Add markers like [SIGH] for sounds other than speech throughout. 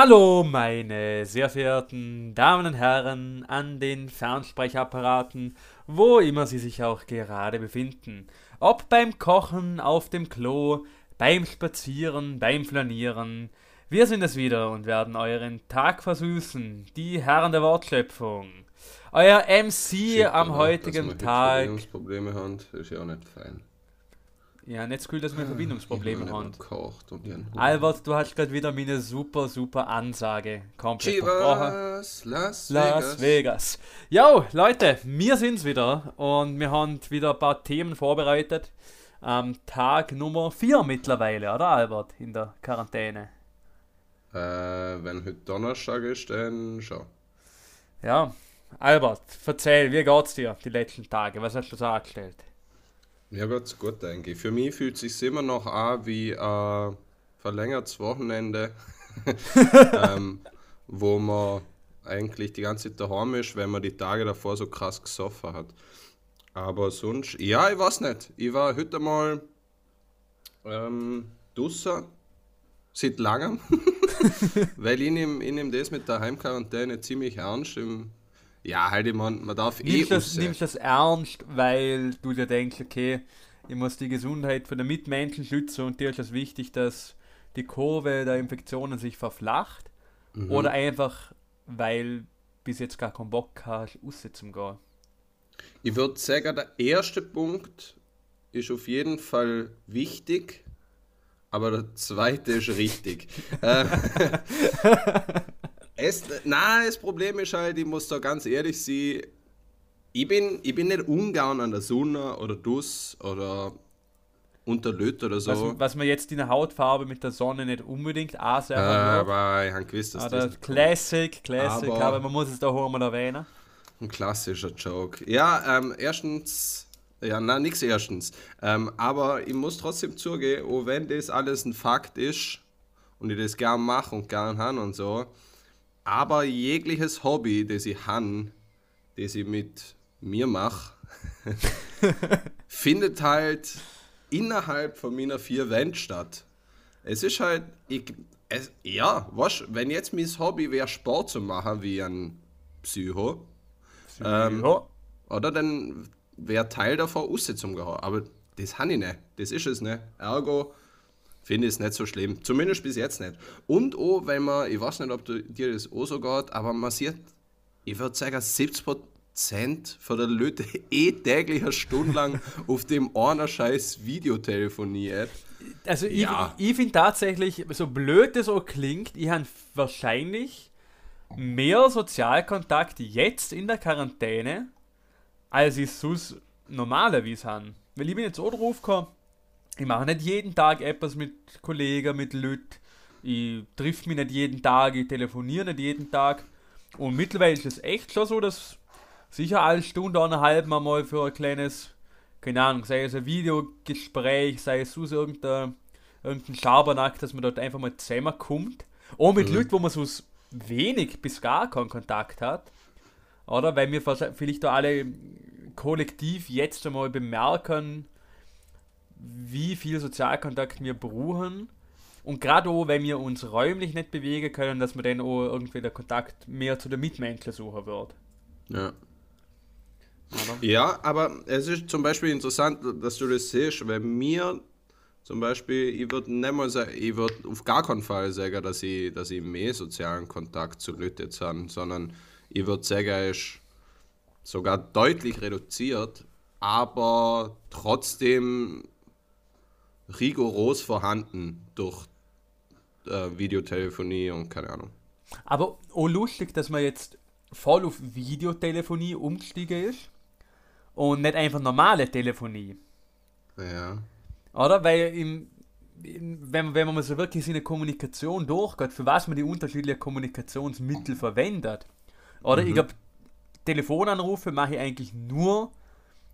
Hallo, meine sehr verehrten Damen und Herren an den Fernsprechapparaten, wo immer Sie sich auch gerade befinden. Ob beim Kochen, auf dem Klo, beim Spazieren, beim Flanieren. Wir sind es wieder und werden euren Tag versüßen. Die Herren der Wortschöpfung. Euer MC Shit, am heutigen dass wir Tag. Haben, ist ja auch nicht fein. Ja, nicht cool, dass wir Verbindungsprobleme Ich hab haben. gekocht und. Albert, du hast gerade wieder meine super, super Ansage komplett. Chivas, Las, Las Vegas. Vegas. Jo, Leute, wir sind's wieder und wir haben wieder ein paar Themen vorbereitet. Am Tag Nummer 4 mittlerweile, oder Albert, in der Quarantäne. Äh, wenn heute Donnerstag ist, dann schon. Ja, Albert, erzähl, wie geht's dir die letzten Tage? Was hast du so angestellt? Mir geht's gut, denke ich. Für mich fühlt es sich immer noch an wie ein verlängertes Wochenende, [LAUGHS] ähm, wo man eigentlich die ganze Zeit daheim ist, wenn man die Tage davor so krass gesoffen hat. Aber sonst, ja, ich weiß nicht. Ich war heute mal ähm, draussen, seit langem, [LAUGHS] weil ich nehme nehm das mit der Heimquarantäne ziemlich ernst. Im, ja, halt, ich man darf eh Nimmst das, raus. nimmst das ernst, weil du dir denkst, okay, ich muss die Gesundheit von den Mitmenschen schützen und dir ist es wichtig, dass die Kurve der Infektionen sich verflacht? Mhm. Oder einfach, weil bis jetzt gar keinen Bock hast, zum Gehen? Ich würde sagen, der erste Punkt ist auf jeden Fall wichtig, aber der zweite ist richtig. [LAUGHS] [LAUGHS] [LAUGHS] Äh, es, na, das Problem ist halt, ich muss da ganz ehrlich sein, ich bin, ich bin nicht ungern an der Sonne oder Dus oder unter Löt oder so. Was, was man jetzt in der Hautfarbe mit der Sonne nicht unbedingt äh, ansehen wird. aber ich habe gewusst, dass Ah, das. Classic, Classic, Aber- aber, man muss es da auch mal erwähnen. Ein klassischer Joke. Ja, ähm, erstens, ja, na, nix erstens. Ähm, aber ich muss trotzdem zugeben, auch wenn das alles ein Fakt ist und ich das gern mache und gern habe und so, aber jegliches Hobby, das ich habe, das ich mit mir mache, [LAUGHS] findet halt innerhalb von meiner vier Wände statt. Es ist halt, ich, es, ja, was, wenn jetzt mein Hobby wäre, Sport zu machen, wie ein Psycho, ähm, ja. oder dann wäre Teil davon raus zum. Aber das habe ich nicht. Das ist es nicht. Ergo finde ich es nicht so schlimm. Zumindest bis jetzt nicht. Und auch, weil man, ich weiß nicht, ob du, dir das auch so geht, aber man sieht, ich würde sagen, 70% von der Leute [LAUGHS] eh täglich eine Stunde lang [LAUGHS] auf dem einer scheiß Videotelefonie-App. Also Ja. ich, ich finde tatsächlich, so blöd das auch klingt, ich habe wahrscheinlich mehr Sozialkontakt jetzt in der Quarantäne, als ich sonst normalerweise habe. Weil ich bin jetzt auch drauf gekommen, ich mache nicht jeden Tag etwas mit Kollegen, mit Leuten, ich triff mich nicht jeden Tag, ich telefoniere nicht jeden Tag. Und mittlerweile ist es echt schon so, dass sicher alle Stunde, eineinhalb Mal mal für ein kleines, keine Ahnung, sei es ein Videogespräch, sei es sonst irgendein, irgendein Schabernack, dass man dort einfach mal zusammenkommt. Auch mit Leuten, wo man so wenig bis gar keinen Kontakt hat. Oder? Weil wir vielleicht da alle kollektiv jetzt einmal bemerken, wie viel Sozialkontakt wir brauchen. Und gerade auch, wenn wir uns räumlich nicht bewegen können, dass man dann auch irgendwie der Kontakt mehr zu den Mitmenschen suchen wird. Ja. Oder? Ja, aber es ist zum Beispiel interessant, dass du das siehst, weil mir zum Beispiel, ich würde nicht mal sagen, ich würde auf gar keinen Fall sagen, dass ich, dass ich mehr sozialen Kontakt zu Leuten habe, sondern ich würde sagen, er ist sogar deutlich reduziert, aber trotzdem rigoros vorhanden durch äh, Videotelefonie und keine Ahnung. Aber auch lustig, dass man jetzt voll auf Videotelefonie umgestiegen ist und nicht einfach normale Telefonie. Ja. Oder? Weil im, in, wenn, wenn man mal so wirklich seine Kommunikation durchgeht, für was man die unterschiedlichen Kommunikationsmittel verwendet. Oder ich glaube, Telefonanrufe mache ich eigentlich nur,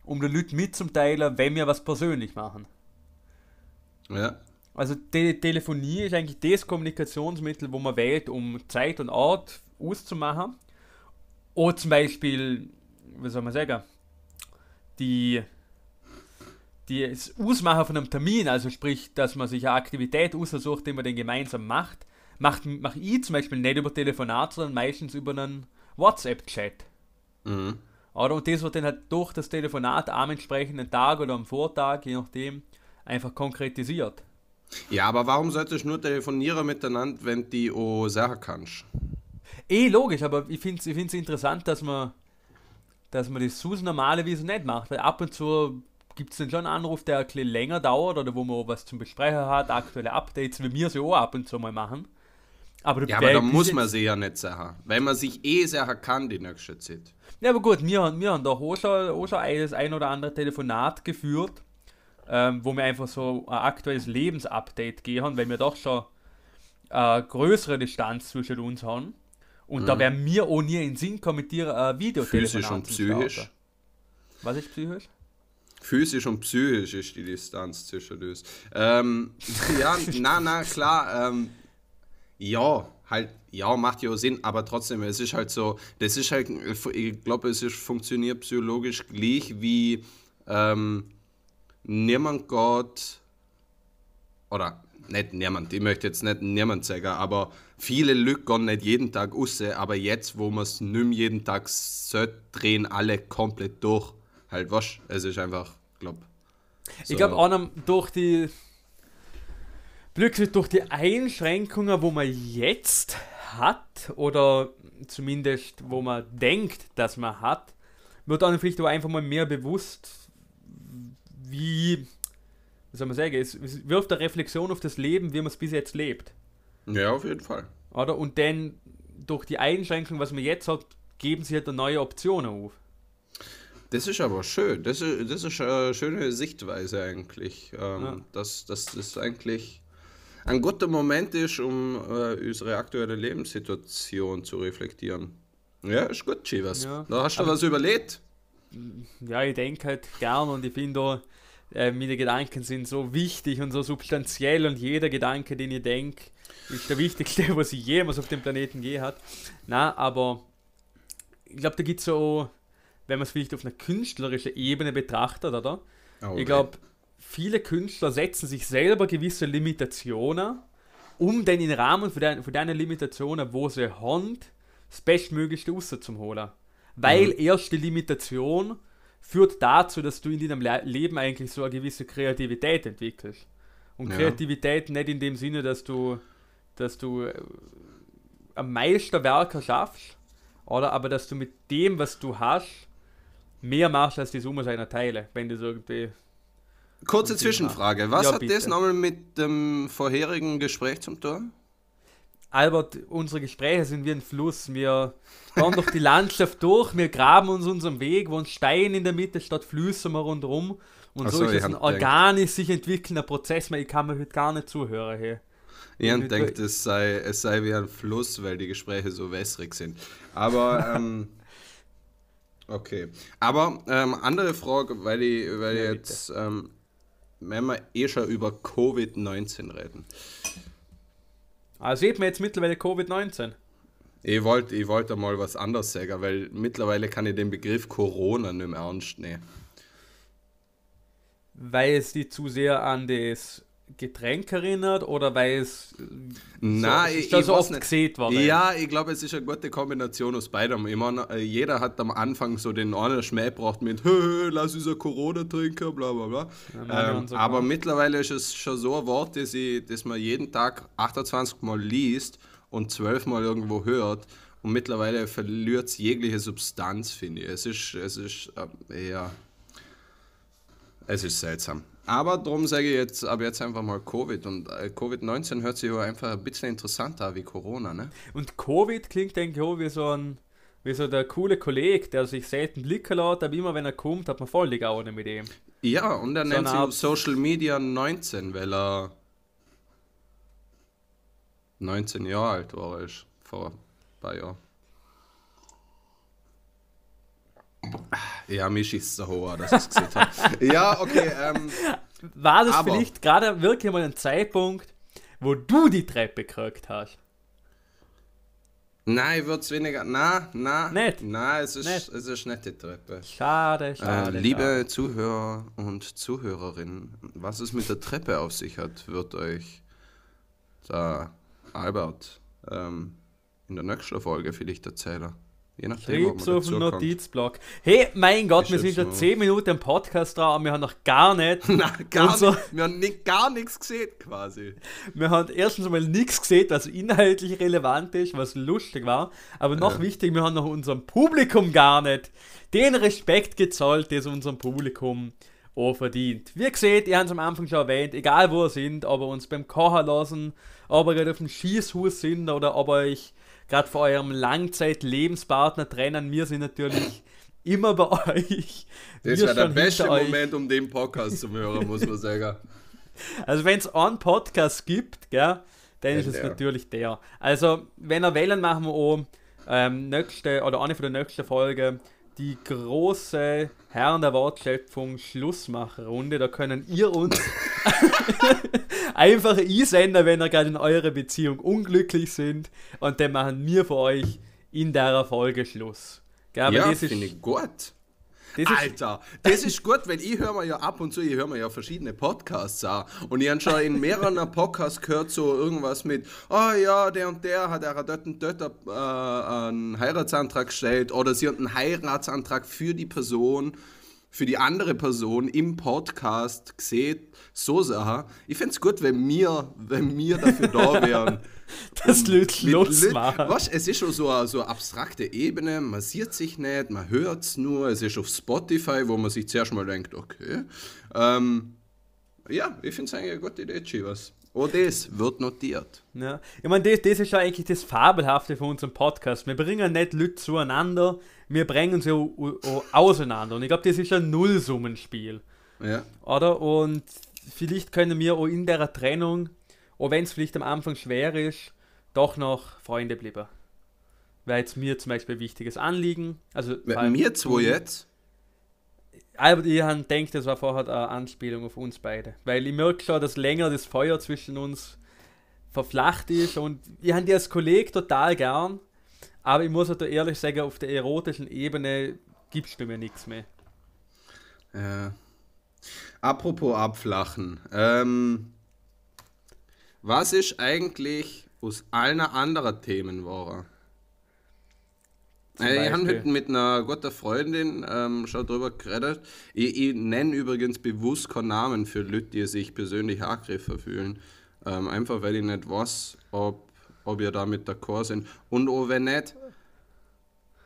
um den Leuten mitzuteilen, wenn wir was persönlich machen. Ja. Also Te Telefonie ist eigentlich das Kommunikationsmittel, wo man wählt, um Zeit und Ort auszumachen. Oder zum Beispiel, wie soll man sagen, die, die das Ausmachen von einem Termin, also sprich, dass man sich eine Aktivität aussucht, die man dann gemeinsam macht, macht, mach ich zum Beispiel nicht über Telefonat, sondern meistens über einen WhatsApp-Chat. Mhm. Oder? Und das wird dann halt durch das Telefonat am entsprechenden Tag oder am Vortag, je nachdem, einfach konkretisiert. Ja, aber warum solltest du nur telefonieren miteinander, wenn du die auch sagen kannst? Eh, logisch, aber ich finde es ich find's interessant, dass man, dass man das so normalerweise nicht macht, weil ab und zu gibt es dann schon einen Anruf, der ein bisschen länger dauert oder wo man was zum Besprechen hat, aktuelle Updates, wie wir sie auch ab und zu mal machen. Aber ja, aber da muss man sie ja nicht sagen, weil man sich eh sagen kann die nächste Zeit. Ja, aber gut, wir, wir haben da auch schon, auch schon das ein oder andere Telefonat geführt, ähm, wo wir einfach so ein aktuelles Lebensupdate gehen, weil wir doch schon eine größere Distanz zwischen uns haben. Und mhm. da wäre mir auch nie in den Sinn mit dir ein Videotelefonat Physisch und psychisch. Was ist psychisch? Physisch und psychisch ist die Distanz zwischen uns. Ähm, [LAUGHS] ja, na, na, klar. Ähm, ja, halt, ja, macht ja auch Sinn, aber trotzdem, es ist halt so, das ist halt, ich glaube, es ist, funktioniert psychologisch gleich wie ähm, niemand geht, oder nicht niemand, ich möchte jetzt nicht niemand sagen, aber viele Leute gehen nicht jeden Tag raus, aber jetzt, wo man es nicht mehr jeden Tag sollte, drehen alle komplett durch. Halt was, es ist einfach, glaube so. Ich glaube auch durch die Glücklich durch die Einschränkungen, wo man jetzt hat, oder zumindest wo man denkt, dass man hat, wird einem vielleicht auch einfach mal mehr bewusst, wie, wie soll man sagen, es wirft eine Reflexion auf das Leben, wie man es bis jetzt lebt. Ja, auf jeden Fall. Oder? Und dann durch die Einschränkungen, was man jetzt hat, geben sie halt neue Optionen auf. Das ist aber schön. Das ist, das ist eine schöne Sichtweise eigentlich. Ähm, ja. das, das ist eigentlich ein guter Moment ist, um äh, unsere aktuelle Lebenssituation zu reflektieren. Ja, ist gut, Chivas. Ja. Da hast du Aber, was überlegt. Ja, ich denke halt gern und ich finde äh, meine Gedanken sind so wichtig und so substanziell und jeder Gedanke, den ich denke, ist der wichtigste, [LAUGHS] was ich jemals auf dem Planeten je hat. Na, aber ich glaube, da gibt es so, wenn man es vielleicht auf einer künstlerischen Ebene betrachtet, oder? Oh, ich glaube, viele Künstler setzen sich selber gewisse Limitationen, um dann im Rahmen von, der, von diesen Limitationen, wo sie haben, das Bestmöglichste rauszuholen. Weil mhm. erst die Limitation führt dazu, dass du in deinem Leben eigentlich so eine gewisse Kreativität entwickelst. Und ja. Kreativität nicht in dem Sinne, dass du, dass du äh, am Meisterwerker schaffst, oder aber dass du mit dem, was du hast, mehr machst als die Summe seiner Teile, wenn du so irgendwie Kurze Zwischenfrage. Was ja, hat bitte. das nochmal mit dem vorherigen Gespräch zum Tor? Albert, unsere Gespräche sind wie ein Fluss. Wir fahren durch die Landschaft durch, wir graben uns unseren Weg, wo ein Stein in der Mitte statt Flüsse wir rundherum. Und so, so ist es ein organisch sich entwickelnder Prozess. Ich kann mir heute gar nicht zuhören. Hey. Ich denkt, es sei, es sei wie ein Fluss, weil die Gespräche so wässrig sind. Aber, [LAUGHS] ähm, okay. Aber, ähm, andere Frage, weil ich, weil ja, jetzt, ähm, wenn wir eh schon über Covid-19 reden. Also sieht man jetzt mittlerweile Covid-19. Ich wollte ich wollt mal was anderes sagen, weil mittlerweile kann ich den Begriff Corona nicht mehr ernst nehmen. Weil es die zu sehr an das Getränk erinnert oder weil es Nein, so, ich, ich so oft nicht. gesehen war. Ja, ich glaube, es ist eine gute Kombination aus beidem. Ich meine, äh, jeder hat am Anfang so den einen Schmäh braucht mit [LAUGHS] lass uns Corona trinken, bla bla bla. Ja, ähm, aber mittlerweile ist es schon so ein Wort, das, ich, das man jeden Tag 28 Mal liest und 12 Mal irgendwo hört. Und mittlerweile verliert es jegliche Substanz, finde ich. Es ist, es ist äh, eher. Es ist seltsam. Aber darum sage ich jetzt ab jetzt einfach mal Covid. Und äh, Covid-19 hört sich ja einfach ein bisschen interessanter wie Corona, ne? Und Covid klingt, denke ich, auch wie so ein wie so der coole Kollege, der sich selten blicken lässt, aber immer wenn er kommt, hat man voll die Gaune mit ihm. Ja, und er so nennt sich Social Media 19, weil er 19 Jahre alt war, ist vor ein paar Jahren. Ja, mich ist so hoch, dass ich es gesehen habe. [LAUGHS] ja, okay. Ähm, War das aber, vielleicht gerade wirklich mal ein Zeitpunkt, wo du die Treppe gekriegt hast? Nein, wird es weniger. Nein, nein. Nicht? Nein, es ist, nicht. es ist nicht die Treppe. Schade, schade. Äh, liebe schade. Zuhörer und Zuhörerinnen, was es mit der Treppe auf sich hat, wird euch da Albert ähm, in der nächsten Folge vielleicht erzählen. Je nachdem, Schreib's auf dem Notizblock. Hey, mein Gott, wir sind schon 10 Minuten im Podcast dran und wir haben noch gar nicht. [LAUGHS] Nein, gar unser, nicht. Wir haben nicht, gar nichts gesehen, quasi. Wir haben erstens mal nichts gesehen, was inhaltlich relevant ist, was lustig war. Aber noch ja. wichtig, wir haben noch unserem Publikum gar nicht den Respekt gezollt, das unserem Publikum auch verdient. Wie gesagt, ihr habt es am Anfang schon erwähnt, egal wo ihr sind, ob ihr uns beim Kochen lassen, ob ihr gerade auf dem Schießhus sind oder ob ihr euch gerade vor eurem Langzeit-Lebenspartner trennen. Wir sind natürlich immer bei euch. Das wäre der beste Moment, um den Podcast zu hören, muss man sagen. [LAUGHS] Also wenn es einen Podcast gibt, gell, dann ist es natürlich der. Also wenn ihr wählen, machen wir auch ähm, nächste oder eine von der nächsten Folgen die große Herren der Wortschöpfung Schlussmacherrunde. Da können ihr uns [LAUGHS] einfach einsenden, wenn ihr gerade in eurer Beziehung unglücklich sind. Und dann machen wir für euch in der Folge Schluss. Gell, ja, finde ich gut. Das Alter, das ist gut, weil ich höre mir ja ab und zu, ich höre mir ja verschiedene Podcasts an. Und ich habe schon in mehreren Podcasts gehört, so irgendwas mit, oh ja, der und der hat er dort und dort äh, einen Heiratsantrag gestellt oder sie hat einen Heiratsantrag für die Person für die andere Person im Podcast gesehen, so Sachen. Ich fände es gut, wenn wir, wenn wir dafür da [LAUGHS] wären. das Leute Lutz machen. Was, es ist schon so eine, so eine abstrakte Ebene, man sieht sich nicht, man hört es nur, es ist auf Spotify, wo man sich zuerst mal denkt, okay. Ähm, ja, ich finde es eigentlich eine gute Idee, Chivas. Oh, das wird notiert. Ja. Ich meine, das, das ist ja eigentlich das Fabelhafte von unserem Podcast. Wir bringen nicht Leute zueinander, wir bringen sie auseinander. Und ich glaube, das ist ein Nullsummenspiel. Ja. Oder? Und vielleicht können wir auch in der Trennung, auch wenn es vielleicht am Anfang schwer ist, doch noch Freunde bleiben. Weil jetzt mir zum Beispiel ein wichtiges Anliegen. Also mir zwei jetzt? Aber ich denke, das war vorher eine Anspielung auf uns beide. Weil ich merke schon, dass länger das Feuer zwischen uns verflacht ist und ich habe die als Kollege total gern. Aber ich muss halt ehrlich sagen, auf der erotischen Ebene gibst du mir nichts mehr. Ja. Apropos abflachen. Ähm, was ist eigentlich aus allen anderen Themen war? Äh, ich habe heute mit einer guten Freundin ähm, schon drüber geredet. Ich, ich nenne übrigens bewusst keinen Namen für Leute, die sich persönlich angegriffen fühlen. Ähm, einfach weil ich nicht weiß, ob, ob ihr damit d'accord sind. Und auch wenn nicht,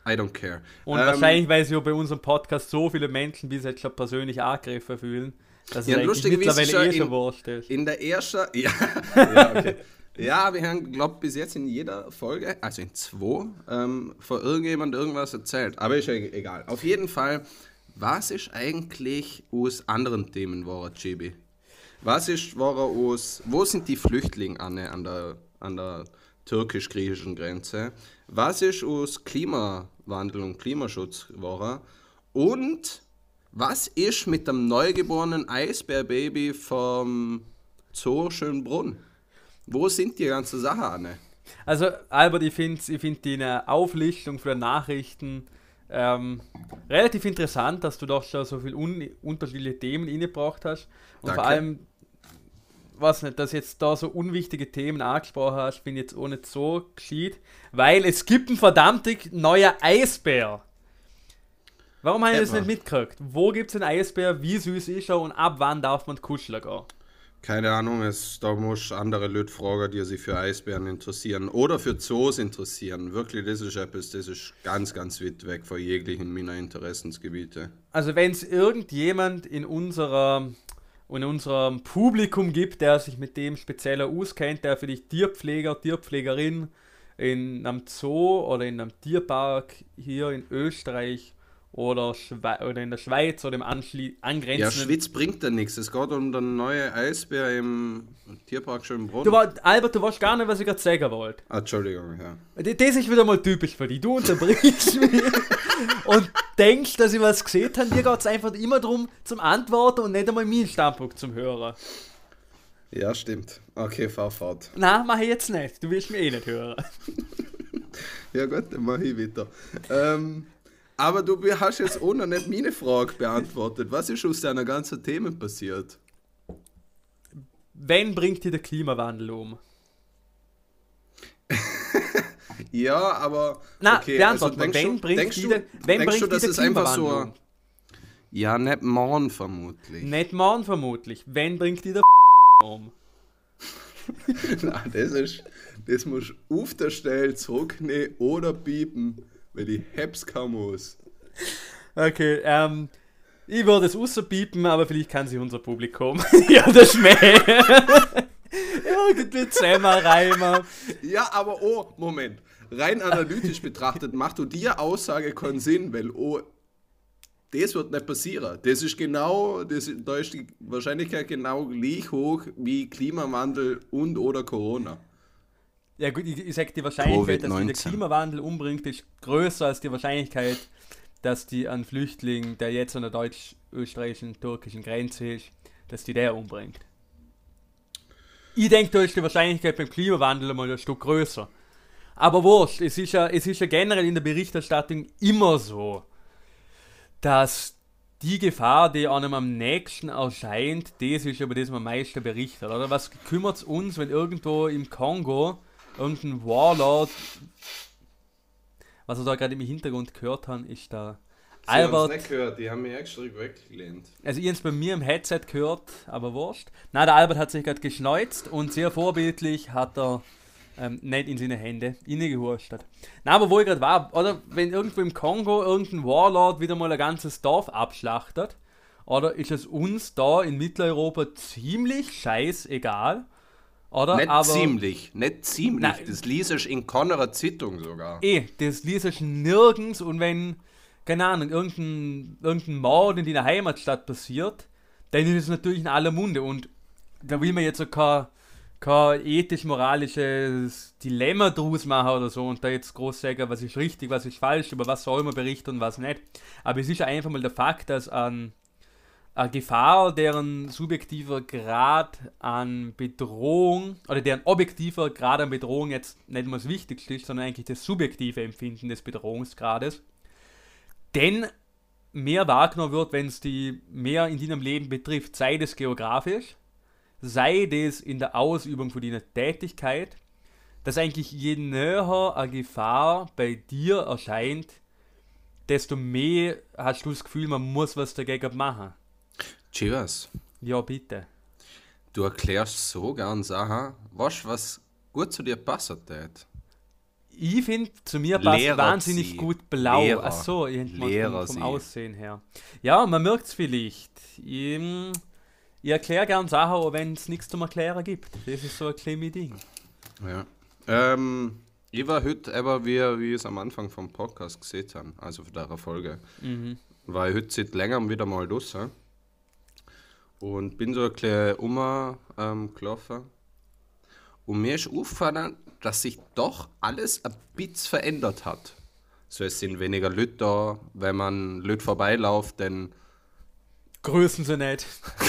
I don't care. Und ähm, wahrscheinlich, weil sich ja bei unserem Podcast so viele Menschen bis jetzt schon persönlich angegriffen fühlen, dass ja, es lustig, mittlerweile eh schon ist. In der ersten, [LAUGHS] ja, ja okay. [LAUGHS] Ja, wir haben, glaube bis jetzt in jeder Folge, also in zwei, ähm, vor irgendjemand irgendwas erzählt. Aber ist ja e-, egal. Auf jeden Fall, was ist eigentlich aus anderen Themen war, JB? Was ist war aus, wo sind die Flüchtlinge an der, an der türkisch-griechischen Grenze? Was ist aus Klimawandel und Klimaschutz war? Und was ist mit dem neugeborenen Eisbärbaby vom Zoo Schönbrunn? Wo sind die ganzen Sachen, Anne? Also, Albert, ich finde ich find die Auflistung für Nachrichten ähm, relativ interessant, dass du doch schon so viele un unterschiedliche Themen innebracht hast. Und Danke. vor allem, was nicht, dass jetzt da so unwichtige Themen angesprochen hast, ich jetzt auch nicht so gescheit, weil es gibt einen verdammten neuer Eisbär. Warum habe ich das nicht mitgekriegt? Wo gibt es einen Eisbär? Wie süß ist er und ab wann darf man kuscheln gehen? Keine Ahnung, es, da muss andere Leute fragen, die sich für Eisbären interessieren oder für Zoos interessieren. Wirklich, das ist etwas, das ist ganz, ganz weit weg von jeglichen meiner Interessensgebiete. Also wenn es irgendjemand in unserer in unserem Publikum gibt, der sich mit dem spezieller auskennt, der für dich Tierpfleger, Tierpflegerin in einem Zoo oder in einem Tierpark hier in Österreich oder, Schwe oder in der Schweiz oder im Anschli angrenzenden. Ja, Schweiz bringt da nichts. Es geht um den neuen Eisbär im Tierpark Schönbrunn. Du war, Albert, du weißt gar nicht, was ich gerade sagen wollte. Ah, Entschuldigung, ja. Das ist wieder mal typisch für dich. Du unterbrichst mich [LAUGHS] und denkst, dass ich was gesehen habe. Dir geht es einfach immer darum, zum Antworten und nicht einmal meinen Standpunkt zum Hören. Ja, stimmt. Okay, fahr fort. Nein, mach ich jetzt nicht. Du willst mich eh nicht hören. [LAUGHS] ja gut, dann mach ich weiter. Ähm, aber du hast jetzt auch noch nicht meine Frage beantwortet. Was ist aus deiner ganzen Themen passiert? Wen bringt dir der Klimawandel um? [LAUGHS] ja, aber. Na, okay, beantwort also denkst wenn du- bringt denkst die, du- wenn denkst bringt du, die das ist einfach so. Ja, nicht morgen vermutlich. Nicht morgen vermutlich. Wenn bringt die der [LAUGHS] um? [LAUGHS] Nein, das ist. Das musst du auf der Stelle zurücknehmen oder piepen, weil ich hab's kaum muss. Okay, ähm, ich würde es außerpiepen, aber vielleicht kann sich unser Publikum [LAUGHS] ja das schmähen. Irgendwie zusammenreimen. Ja, aber oh, Moment. Rein analytisch betrachtet macht du die Aussage keinen Sinn, weil oh, das wird nicht passieren. Das ist genau, das, da ist die Wahrscheinlichkeit genau gleich hoch wie Klimawandel und oder Corona. Ja gut, ich, ich sag, die Wahrscheinlichkeit, dass der Covid-19. Klimawandel umbringt, ist größer als die Wahrscheinlichkeit, dass die einen Flüchtling, der jetzt an der deutsch-österreichischen, türkischen Grenze ist, dass die der umbringt. Ich denke, da ist die Wahrscheinlichkeit beim Klimawandel einmal ein Stück größer. Aber wurscht, es ist, ja, es ist ja generell in der Berichterstattung immer so, dass die Gefahr, die einem am nächsten erscheint, das ist über das man am meisten berichtet. Oder was kümmert es uns, wenn irgendwo im Kongo irgendein Warlord, was wir da gerade im Hintergrund gehört haben, ist da Albert. nicht gehört, die haben mich extra weggelehnt. Also ich hab's bei mir im Headset gehört, aber wurscht. Na, der Albert hat sich gerade geschneuzt und sehr vorbildlich hat er ähm, nicht in seine Hände innegehustet. Na, aber wo ich gerade war, oder wenn irgendwo im Kongo irgendein Warlord wieder mal ein ganzes Dorf abschlachtet, oder ist es uns da in Mitteleuropa ziemlich scheißegal? Oder? Nicht aber, ziemlich, nicht ziemlich. Nein. Das liest ich in Connerer Zeitung sogar. Eh, das liest ich nirgends und wenn, keine Ahnung, irgendein, irgendein Mord in deiner Heimatstadt passiert, dann ist es natürlich in aller Munde und da will man jetzt so kein, kein ethisch-moralisches Dilemma draus machen oder so und da jetzt groß sagen, was ist richtig, was ist falsch, über was soll man berichten und was nicht. Aber es ist einfach mal der Fakt, dass an eine Gefahr, deren subjektiver Grad an Bedrohung oder deren objektiver Grad an Bedrohung jetzt nicht mal das Wichtigste ist, sondern eigentlich das subjektive Empfinden des Bedrohungsgrades, denn mehr wahrgenommen wird, wenn es die mehr in deinem Leben betrifft, sei das geografisch, sei das in der Ausübung von deiner Tätigkeit, dass eigentlich je näher eine Gefahr bei dir erscheint, desto mehr hast du das Gefühl, man muss was dagegen machen. Chivas, Ja, bitte. du erklärst so gern Sachen, weißt was gut zu dir passen tät? Ich finde, zu mir passt Lehrer wahnsinnig sie. gut blau. Lehrer. Ach so, Lehrer vom sie. Aussehen her. Ja, man merkt es vielleicht. Ich, ich erkläre gern Sachen, auch wenn es nichts zum Erklären gibt. Das ist so ein kleines Ding. Ja. Ähm, ich war heute, aber wie, wie ich es am Anfang vom Podcast gesehen habe, also von der Folge, Mhm. ich heute seit längerem wieder mal draußen und bin so ein bisschen umgelaufen. Ähm, gelaufen. und mir ist aufgefallen, dass sich doch alles ein bisschen verändert hat. So, es sind weniger Leute da, wenn man Leute vorbeiläuft, dann Grüßen sie nicht. [LAUGHS]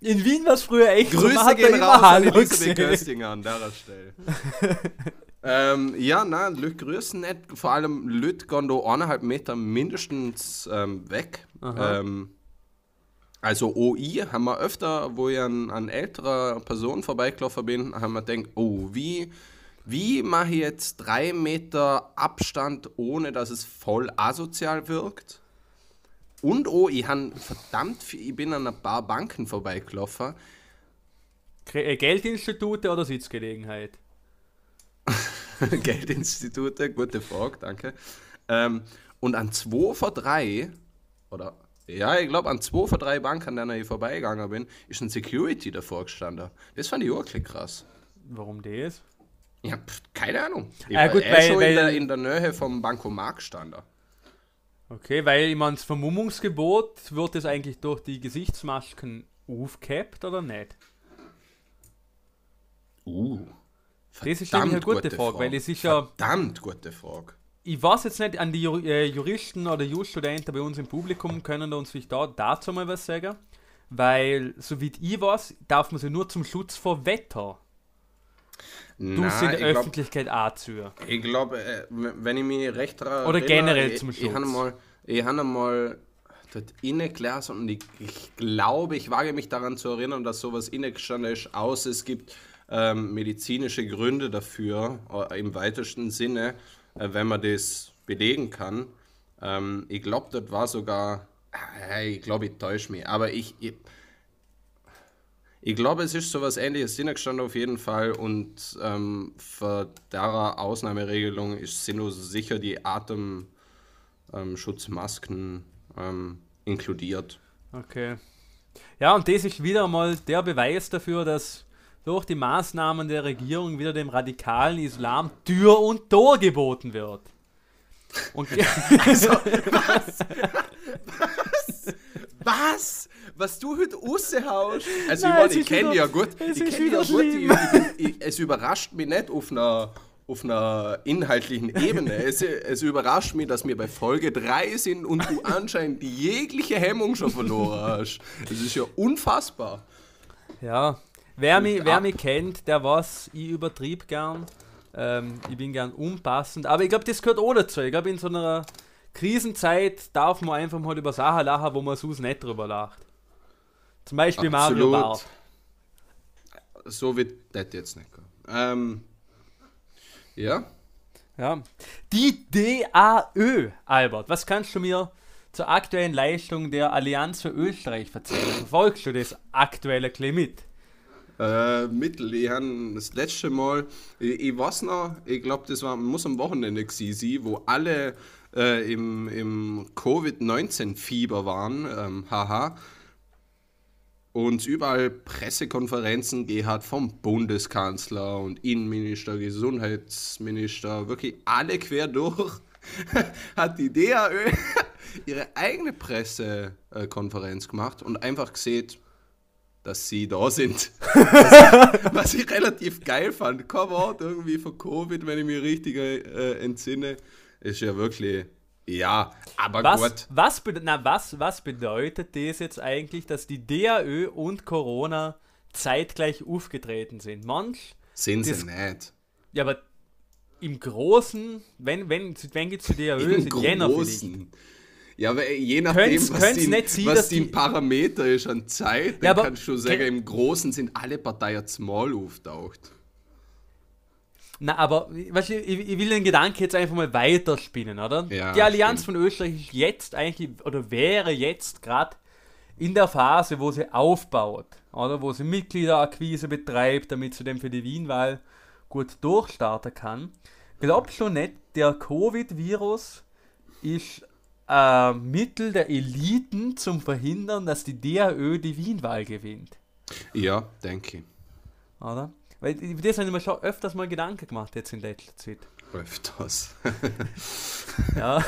In Wien war es früher echt so, Grüße da gehen raus an Elisabeth. Köstinger an der Stelle. ähm, ja, nein, Leute grüßen nicht. Vor allem Leute gehen da eineinhalb Meter mindestens ähm, weg. Ähm, also OI haben wir öfter, wo ich an, an älterer Person vorbeigelaufen bin, haben wir gedacht, oh, wie, wie mache ich jetzt drei Meter Abstand, ohne dass es voll asozial wirkt? Und oh, ich, han verdammt viel, ich bin an ein paar Banken vorbeigelaufen, äh, Geldinstitute oder Sitzgelegenheit? [LAUGHS] Geldinstitute, gute Frage, danke. Ähm, und an zwei von drei, oder ja, ich glaube, an zwei von drei Banken, an denen ich vorbeigegangen bin, ist ein Security davor gestanden. Das fand ich auch krass. Warum das? Ja, pf, keine Ahnung. Ich Ah, war gut, eh weil- schon weil- in, der, in der Nähe vom Bankomat gestanden. Okay, weil ich meine, das Vermummungsgebot wird das eigentlich durch die Gesichtsmasken aufgehabt oder nicht? Uh. Das ist nämlich eine gute Frage, weil es ist ja- Verdammt gute Frage. Ich weiß jetzt nicht, an die äh, Juristen oder Jurastudenten bei uns im Publikum können da uns vielleicht da dazu mal was sagen. Weil, so wie ich weiß, darf man sie nur zum Schutz vor Wetter. Du in Nein, der ich glaub- Öffentlichkeit auch zu. Ich glaube, äh, wenn ich mich recht daran Oder generell ich, zum Ich Schutz. habe mal, ich mal dort innegelassen und ich, ich glaube, ich wage mich daran zu erinnern, dass sowas innegestanden ist, außer es gibt äh, ähm, medizinische Gründe dafür, äh, im weitesten Sinne, äh, wenn man das belegen kann. Ähm, ich glaube, das war sogar, äh, ich glaube, ich täusche mich, aber ich, ich, ich glaube, es ist so was ähnliches drin gestanden auf jeden Fall und ähm, für der Ausnahmeregelung ist, sind nur sicher die Atemschutzmasken ähm, inkludiert. Okay. Ja, und das ist wieder mal der Beweis dafür, dass durch die Maßnahmen der Regierung wieder dem radikalen Islam Tür und Tor geboten wird. Und [LAUGHS] [LAUGHS] also, was? was? Was? Was du heute raushaust? Also, Nein, ich, ich kenne ja gut. Ich kenne ja gut. Ich, ich, es überrascht mich nicht auf einer, auf einer inhaltlichen Ebene. es, es überrascht mich, dass wir bei Folge 3 sind und du [LAUGHS] anscheinend jegliche Hemmung schon verloren hast. Das ist ja unfassbar. Ja, wer mich, wer mich kennt, der weiß, ich übertrieb gern. Ähm, ich bin gern unpassend. Aber ich glaube, das gehört auch dazu. Ich glaube, in so einer Krisenzeit darf man einfach mal über Sachen lachen, wo man sonst nicht drüber lacht. Zum Beispiel Absolut. Mario Bart. So wird das jetzt nicht. Ähm, ja. Ja. Die DAÖ, Albert, was kannst du mir zur aktuellen Leistung der Allianz für Österreich erzählen? Verfolgst du das aktuelle Klimat? Äh, Mittel, ich habe das letzte Mal, ich, ich weiß noch, ich glaube, das war, muss am Wochenende gewesen wo alle äh, im, im Covid-19-Fieber waren, ähm, haha, und überall Pressekonferenzen gehabt vom Bundeskanzler und Innenminister, Gesundheitsminister, wirklich alle quer durch, [LAUGHS] hat die DAÖ [LAUGHS] ihre eigene Pressekonferenz gemacht und einfach gesehen, dass sie da sind. [LAUGHS] was, ich, relativ geil fand. Kein Wort irgendwie von Covid, wenn ich mich richtig äh, entsinne. Ist ja wirklich. Ja, aber was, gut. Was, na, was, was bedeutet das jetzt eigentlich, dass die DAÖ und Corona zeitgleich aufgetreten sind? Manch. Sind sie nicht. Ja, aber im Großen, wenn, wenn, wenn geht es zu DAÖ, Im sind Jänner vielleicht. Ja, aber je nachdem, könnt's, was, könnt's die, sein, was die Parameter ist an Zeit, ja, dann kannst du sagen, im Großen sind alle Parteien small auftaucht. Na, aber weißt du, ich, ich, will den Gedanken jetzt einfach mal weiterspinnen, oder? Ja, die Allianz stimmt. von Österreich ist jetzt eigentlich, oder wäre jetzt gerade in der Phase, wo sie aufbaut, oder? Wo sie Mitgliederakquise betreibt, damit sie dann für die Wienwahl gut durchstarten kann. Glaubst du nicht, der Covid-Virus ist äh, Mittel der Eliten zum Verhindern, dass die DAÖ die Wienwahl gewinnt. Ja, denke ich. Oder? Weil über das habe ich mir schon öfters mal Gedanken gemacht jetzt in letzter Zeit. Öfters. [LAUGHS] ja.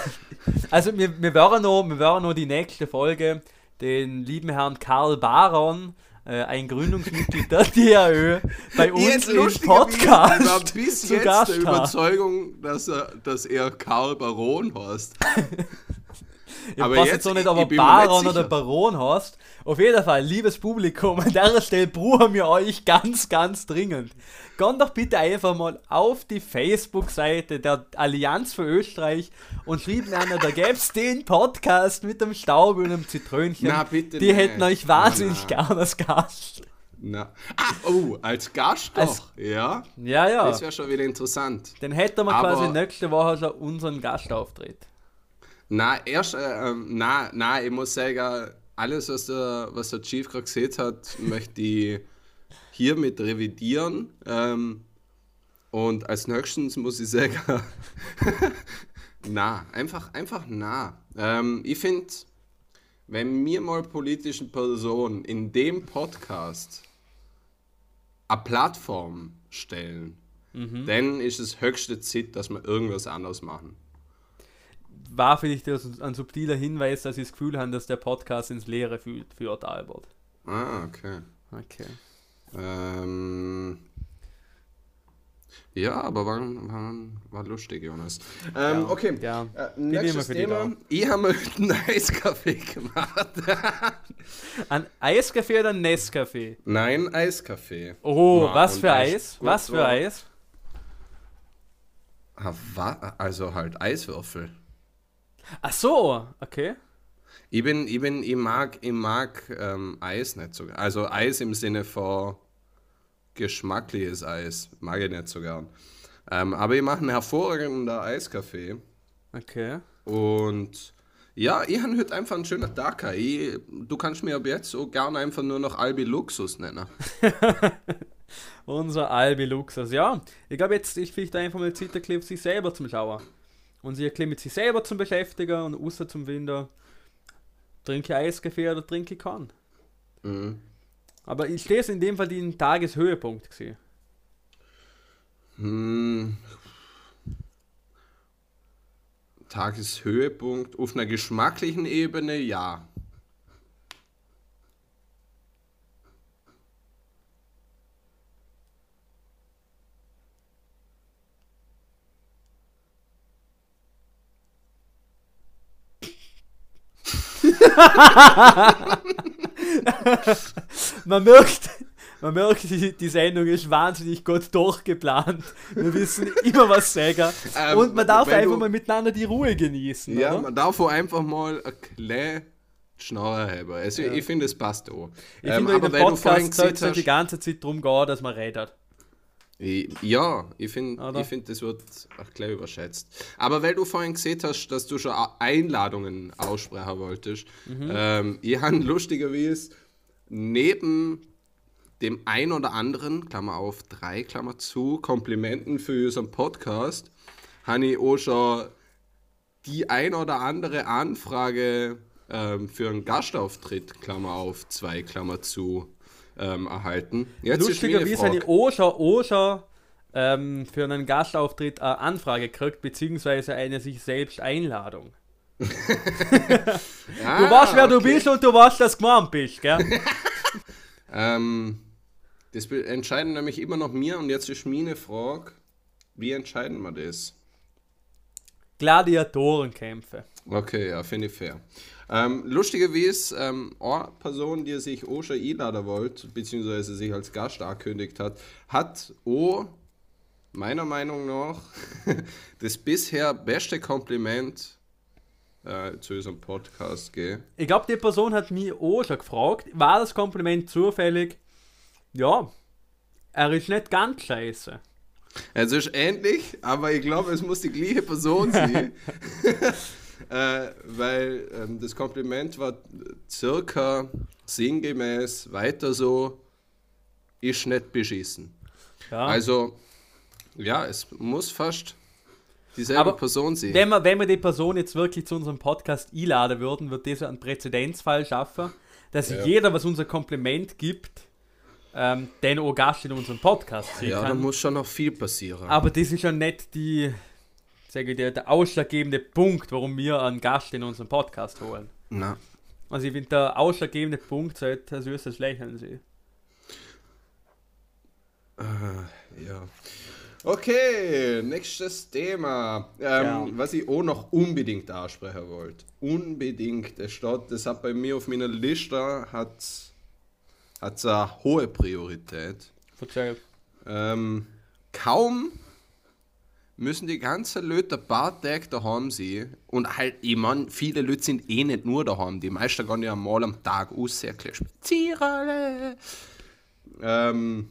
Also wir, wir, werden noch, wir werden noch die nächste Folge den lieben Herrn Karl Baron, äh, ein Gründungsmitglied der [LAUGHS] DAÖ, bei uns im Podcast. Ich war [LAUGHS] bis jetzt der Überzeugung, dass er, dass er Karl Baron heißt. Ich aber weiß jetzt noch nicht, ob er Baron oder Baron hast. Auf jeden Fall, liebes Publikum, [LAUGHS] an der Stelle brauchen wir euch ganz, ganz dringend. Geht doch bitte einfach mal auf die Facebook-Seite der Allianz für Österreich und schreibt mir an, da gäbe es den Podcast mit dem Staub und dem Zitrönchen. Na, bitte Die nicht. hätten euch wahnsinnig na, na. gern als Gast. Na. Ah, oh, als Gast doch, als, ja? Ja, ja. Das wäre schon wieder interessant. Dann hätten wir Aber quasi nächste Woche schon unseren Gastauftritt. Na, erst, äh, ähm, na, na, ich muss sagen, alles, was der, was der Chief gerade gesehen hat, möchte ich hiermit revidieren. Ähm, und als nächstes muss ich sagen, [LAUGHS] na, einfach, einfach na. Ähm, ich finde, wenn mir mal politischen Personen in dem Podcast eine Plattform stellen, mhm. dann ist es höchste Zeit, dass wir irgendwas anderes machen war für dich das ein subtiler Hinweis, dass ich das Gefühl habe, dass der Podcast ins Leere führt, führt Albert. Ah, okay. Okay. Ähm, ja, aber war, war, war lustig, Jonas. Ähm, ja, okay, ja. Äh, nächstes Thema. Ich habe einen Eiskaffee gemacht. [LAUGHS] ein Eiskaffee oder ein Nesskaffee? Nein, Eiskaffee. Oh, ja, was für Eis? Was für Eis? Also halt Eiswürfel. Ach so, okay. Ich bin, ich bin, ich mag, ich mag ähm, Eis nicht so. Also Eis im Sinne von geschmackliches Eis. Mag ich nicht so gern. Ähm, aber ich mache einen hervorragenden Eiskaffee. Okay. Und ja, ich habe heute einfach einen schönen Tag. Ich, du kannst mir ab jetzt so gerne einfach nur noch Albi Luxus nennen. [LAUGHS] Unser Albi Luxus, ja. Ich glaube jetzt, ich finde einfach mal Zeit, sich selber zum Schauen. Und sich bisschen mit sich selber zu beschäftigen und außer zum Winter. Trinke ich Eiskaffee oder trinke ich keinen. Mhm. Aber ich stehe es in dem Fall den Tageshöhepunkt gesehen. Hm. Tageshöhepunkt auf einer geschmacklichen Ebene, ja. [LAUGHS] man merkt, man merkt, die, die Sendung ist wahnsinnig gut durchgeplant. Wir wissen immer was sagen. Ähm, und man darf einfach du- mal miteinander die Ruhe genießen. Ja, oder? man darf auch einfach mal ein kleines Schnorrer haben. Also ich finde, es passt auch. Ich Ähm, finde, in aber dem du vorhin Podcast sollte es die ganze Zeit darum gehen, dass man redet. Ja, ich finde, find, das wird auch gleich überschätzt. Aber weil du vorhin gesehen hast, dass du schon Einladungen aussprechen wolltest, Mhm. ähm, ich habe lustigerweise neben dem ein oder anderen, Klammer auf, drei, Klammer zu, Komplimenten für unseren Podcast, habe ich auch schon die ein oder andere Anfrage ähm, für einen Gastauftritt, Klammer auf, zwei, Klammer zu, ähm, erhalten. Jetzt Lustigerweise habe ich auch schon, auch schon ähm, für einen Gastauftritt eine Anfrage gekriegt, beziehungsweise eine sich selbst Einladung. [LAUGHS] Du Ah, weißt, wer du okay. bist und du weißt, dass du gemeint bist, gell? [LAUGHS] Ähm, das entscheiden nämlich immer noch mir und jetzt ist meine Frage, wie entscheiden wir das? Gladiatorenkämpfe. Okay, ja, finde ich fair. Ähm, lustigerweise, ähm, eine Person, die sich auch schon einladen wollte, beziehungsweise sich als Gast angekündigt hat, hat auch meiner Meinung nach [LAUGHS] das bisher beste Kompliment äh, zu unserem Podcast gegeben. Ich glaube, die Person hat mich auch schon gefragt, war das Kompliment zufällig? Ja, er ist nicht ganz scheiße. Es ist ähnlich, aber ich glaube, es muss die gleiche Person [LAUGHS] sein. [LAUGHS] äh, weil ähm, das Kompliment war circa sinngemäß weiter so, ist nicht beschissen. Ja. Also, ja, es muss fast dieselbe Aber Person sein. wenn, wir, wenn wir die Person jetzt wirklich zu unserem Podcast einladen würden, wird das einen Präzedenzfall schaffen, dass Ja. jeder, was unser Kompliment gibt, ähm, den auch Gast in unserem Podcast sehen ja, da kann. muss schon noch viel passieren. Aber das ist ja nicht die, sage ich dir, der ausschlaggebende Punkt, warum wir einen Gast in unseren Podcast holen. Na, Also ich finde, der ausschlaggebende Punkt sollte ein süßes Lächeln sein. ja. Okay, nächstes Thema. Ähm, Ja. Was ich auch noch unbedingt ansprechen wollte. Unbedingt. Es steht, das hat bei mir auf meiner Liste hat hat's eine hohe Priorität. Verzeih. Ähm, kaum müssen die ganzen Leute ein paar Tage daheim sein. Und halt, ich mein, viele Leute sind eh nicht nur daheim. Die meisten gehen ja mal am Tag aus, sehr spazieren. Ähm,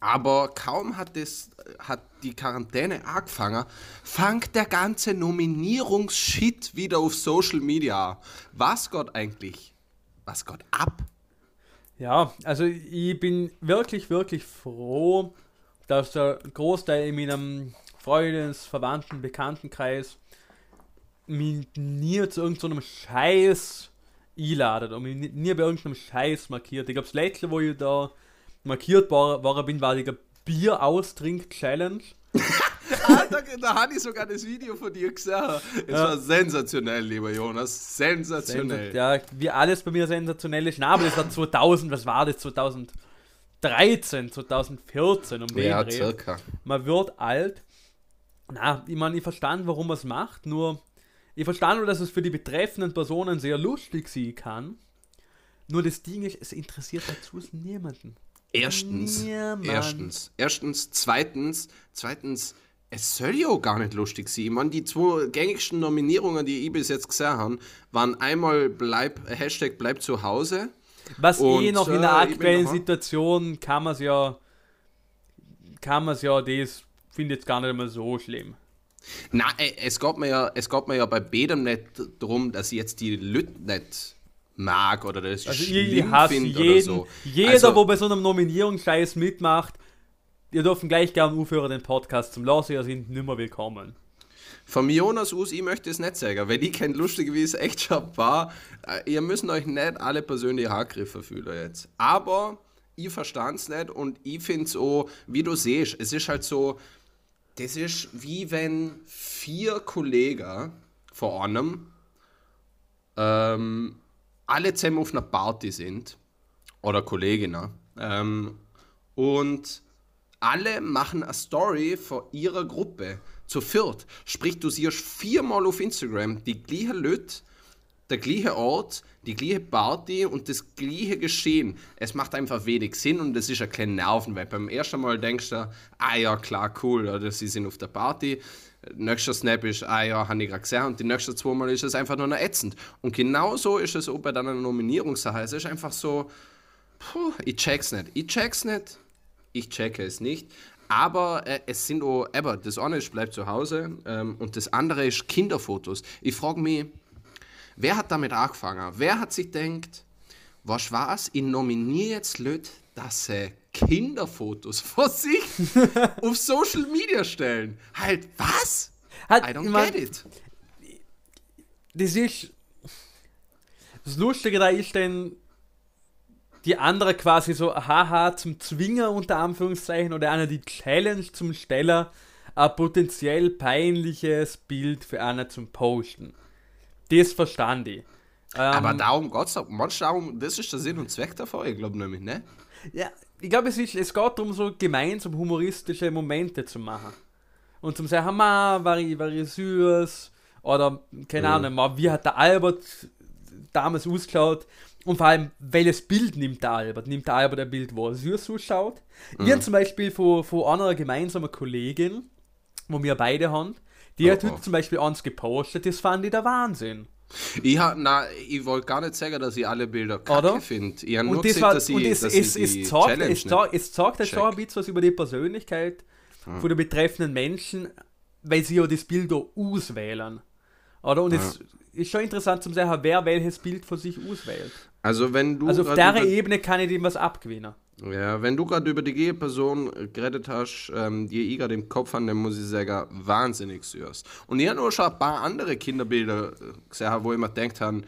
aber kaum hat, das, hat die Quarantäne angefangen, fängt der ganze Nominierungsshit wieder auf Social Media an. Was geht eigentlich? Was geht ab? Ja, also ich bin wirklich, wirklich froh, dass der Großteil in meinem Freundes-, Verwandten-, Bekanntenkreis mich nie zu irgendeinem Scheiß einladet und mich nie- bei irgendeinem Scheiß markiert. Ich glaube, das letzte, wo ich da markiert war, war bin, war die Bier austrink Challenge. Alter, [LAUGHS] da habe ich sogar das Video von dir gesehen. Es Ja. war sensationell, lieber Jonas. Sensationell. Ja, wie alles bei mir sensationell ist. Na, aber das war 2000, was war das? 2013, 2014 um den Ja, Dreh. circa. man wird alt. Na, ich meine, ich verstand, warum man es macht, nur ich verstand nur, dass es für die betreffenden Personen sehr lustig sein kann. Nur das Ding ist, es interessiert dazu niemanden. Erstens, Niemand. erstens, erstens, zweitens, zweitens, es soll ja auch gar nicht lustig sein. Ich meine, die zwei gängigsten Nominierungen, die ich bis jetzt gesehen habe, waren einmal bleib, Hashtag bleib zu Hause Was eh Und, noch in der äh, aktuellen noch- Situation kann man es ja, kann man es ja, das finde ich jetzt gar nicht immer so schlimm. Na, äh, es geht mir ja, es geht mir ja bei beidem nicht darum, dass ich jetzt die Leute nicht mag oder das Also ich, schlimm ich hasse finde oder so. jeder, Also- wo bei so einem Nominierungsscheiß mitmacht, ihr dürfen gleich gerne aufhören, den Podcast zum Lassen, ihr sind nimmer willkommen. Von Jonas aus, ich möchte es nicht sagen, weil ich kennt lustig, wie es echt schon war. Äh, Ihr müsst euch nicht alle persönliche Haargriffe fühlen jetzt. Aber ich verstand es nicht und ich finde es auch, wie du siehst, es ist halt so, das ist wie wenn vier Kollegen vor einem ähm, alle zusammen auf einer Party sind oder Kolleginnen ähm, und alle machen eine Story von ihrer Gruppe zu viert. Sprich, du siehst viermal auf Instagram die gleiche Leute, der gleiche Ort, die gleiche Party und das gleiche Geschehen. Es macht einfach wenig Sinn und es ist ein kleiner Nerven, weil beim ersten Mal denkst du, ah ja, klar, cool, oder sie sind auf der Party. Nächster Snap ist, ah ja, habe ich gerade gesehen. Und die nächsten zwei Mal ist es einfach nur noch ätzend. Und genauso ist es auch bei deiner Nominierungssache. Es ist einfach so, puh, ich check's nicht. Ich check's nicht. Ich checke es nicht. Aber äh, es sind auch, aber das eine ist, bleibt zu Hause ähm, und das andere ist Kinderfotos. Ich frage mich, wer hat damit angefangen? Wer hat sich denkt, was war's? Ich nominiere jetzt Leute, dass sie Kinderfotos [LAUGHS] von sich [LAUGHS] auf Social Media stellen. Halt, was? Hat, I don't mein, get it. das ist. Das Lustige da ist denn, die andere quasi so, haha, zum Zwinger unter Anführungszeichen oder einer die Challenge zum Steller, ein potenziell peinliches Bild für einer zum Posten. Das verstand ich. Ähm, Aber darum geht's doch. Manchmal darum, das ist der Sinn und Zweck davon, ich glaube nämlich, ne? Ja, ich glaube, es, ist- es geht darum, so gemeinsam humoristische Momente zu machen. Und zum sagen, ma, war ich, war ich süß. Oder, keine Ahnung, mal, wie hat der Albert damals ausgeschaut. Und vor allem, welches Bild nimmt der Albert? Nimmt der Albert ein Bild, wo er süß ausschaut? Wir zum Beispiel von, von einer gemeinsamen Kollegin, wo wir beide haben, die Oh, hat heute oh. zum Beispiel eins gepostet, das fand ich der Wahnsinn. Ich, na, ich wollte gar nicht sagen, dass ich alle Bilder kacke finde. Ich habe Und nur das gesehen, war, dass ich, es, dass es, ich es, zeigt, es, zeigt, es zeigt halt schon ein bisschen was über die Persönlichkeit von der betreffenden Menschen, weil sie ja das Bild auch auswählen. Oder? Und es ist schon interessant zu sehen, wer welches Bild von sich auswählt. Also wenn du Also auf der Ebene kann ich dem was abgewinnen. ja, wenn du gerade über die Gehe-Person äh, geredet hast, ähm, die ich gerade im Kopf habe, dann muss ich sagen, wahnsinnig süß. Und ich habe nur schon ein paar andere Kinderbilder äh, gesehen, wo ich mir gedacht habe,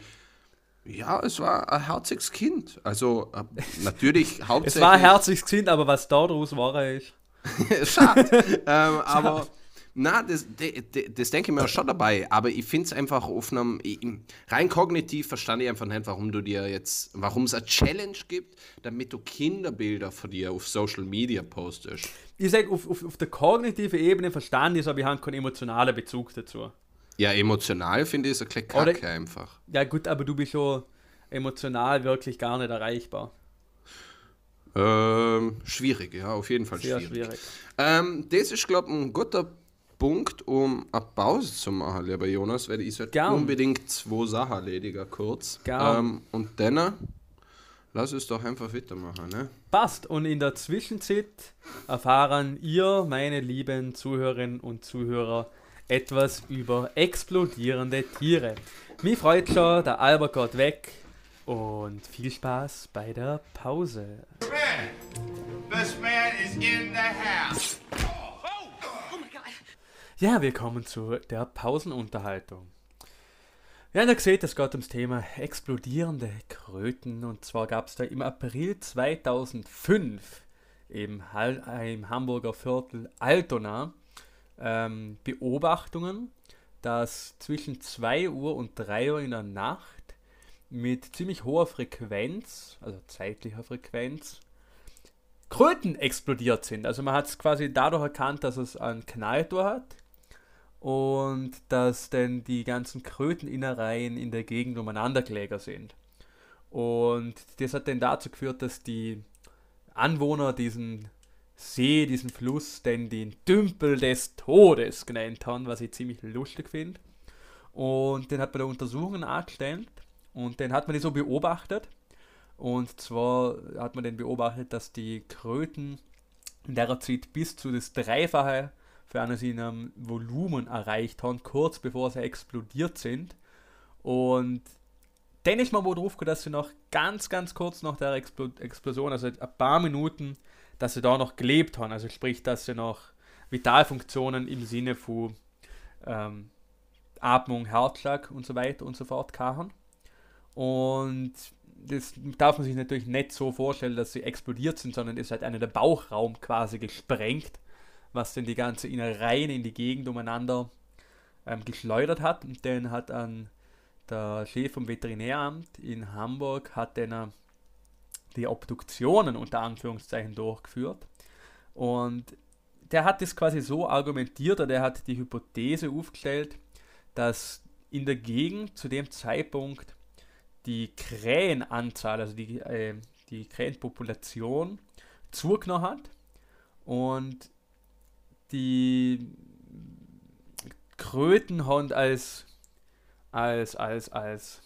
ja, es war ein herziges Kind. Also äh, natürlich hauptsächlich... [LAUGHS] Es war ein herzliches Kind, aber was da draus war, ist. [LAUGHS] Schade. [LAUGHS] ähm, aber na, das, de- das denke ich mir schon dabei. Aber ich finde es einfach auf einem. ich- Rein kognitiv verstand ich einfach nicht, warum du dir jetzt. Warum es eine Challenge gibt, damit du Kinderbilder von dir auf Social Media postest. Ich sage, auf, auf, auf der kognitiven Ebene verstanden ist, aber ich habe keinen emotionalen Bezug dazu. Ja, emotional finde ich es ein bisschen Oder- kacke einfach. Ja, gut, aber du bist schon emotional wirklich gar nicht erreichbar. Ähm, schwierig, ja, auf jeden Fall Sehr schwierig. schwierig. Ähm, das ist, glaube ich, ein guter Punkt, um eine Pause zu machen, lieber Jonas, weil ich sollte Gern. unbedingt zwei Sachen erledigen, kurz. Ähm, und dann lass uns doch einfach weitermachen, ne? Passt. Und in der Zwischenzeit erfahren ihr, meine lieben Zuhörerinnen und Zuhörer, etwas über explodierende Tiere. Mich freut schon, der Albert geht weg und viel Spaß bei der Pause. Man, this man is in the house. Ja, wir kommen zu der Pausenunterhaltung. Ja, ihr seht, es geht ums Thema explodierende Kröten. Und zwar gab es da im April 2005 im, Hal im Hamburger Viertel Altona ähm, Beobachtungen, dass zwischen 2 Uhr und 3 Uhr in der Nacht mit ziemlich hoher Frequenz, also zeitlicher Frequenz, Kröten explodiert sind. Also man hat es quasi dadurch erkannt, dass es einen Knalltor hat und dass dann die ganzen Kröteninnereien in der Gegend umeinandergelegen sind. Und das hat dann dazu geführt, dass die Anwohner diesen See, diesen Fluss, denn den Dümpel des Todes genannt haben, was ich ziemlich lustig finde. Und den hat man da Untersuchungen angestellt und dann hat man die so beobachtet. Und zwar hat man den beobachtet, dass die Kröten in der Zeit bis zu das Dreifache für eines in einem Volumen erreicht haben, kurz bevor sie explodiert sind. Und dann ist man wohl drauf dass sie noch ganz, ganz kurz nach der Explo Explosion, also ein paar Minuten, dass sie da noch gelebt haben. Also sprich, dass sie noch Vitalfunktionen im Sinne von ähm, Atmung, Herzschlag und so weiter und so fort haben. Und das darf man sich natürlich nicht so vorstellen, dass sie explodiert sind, sondern es hat einer der Bauchraum quasi gesprengt, was dann die ganze Innereien in die Gegend umeinander ähm, geschleudert hat. Und dann hat an der Chef vom Veterinäramt in Hamburg hat dann die Obduktionen unter Anführungszeichen durchgeführt. Und der hat das quasi so argumentiert, oder er hat die Hypothese aufgestellt, dass in der Gegend zu dem Zeitpunkt die Krähenanzahl, also die, äh, die Krähenpopulation zugenommen hat und die Kröten haben als, als, als, als,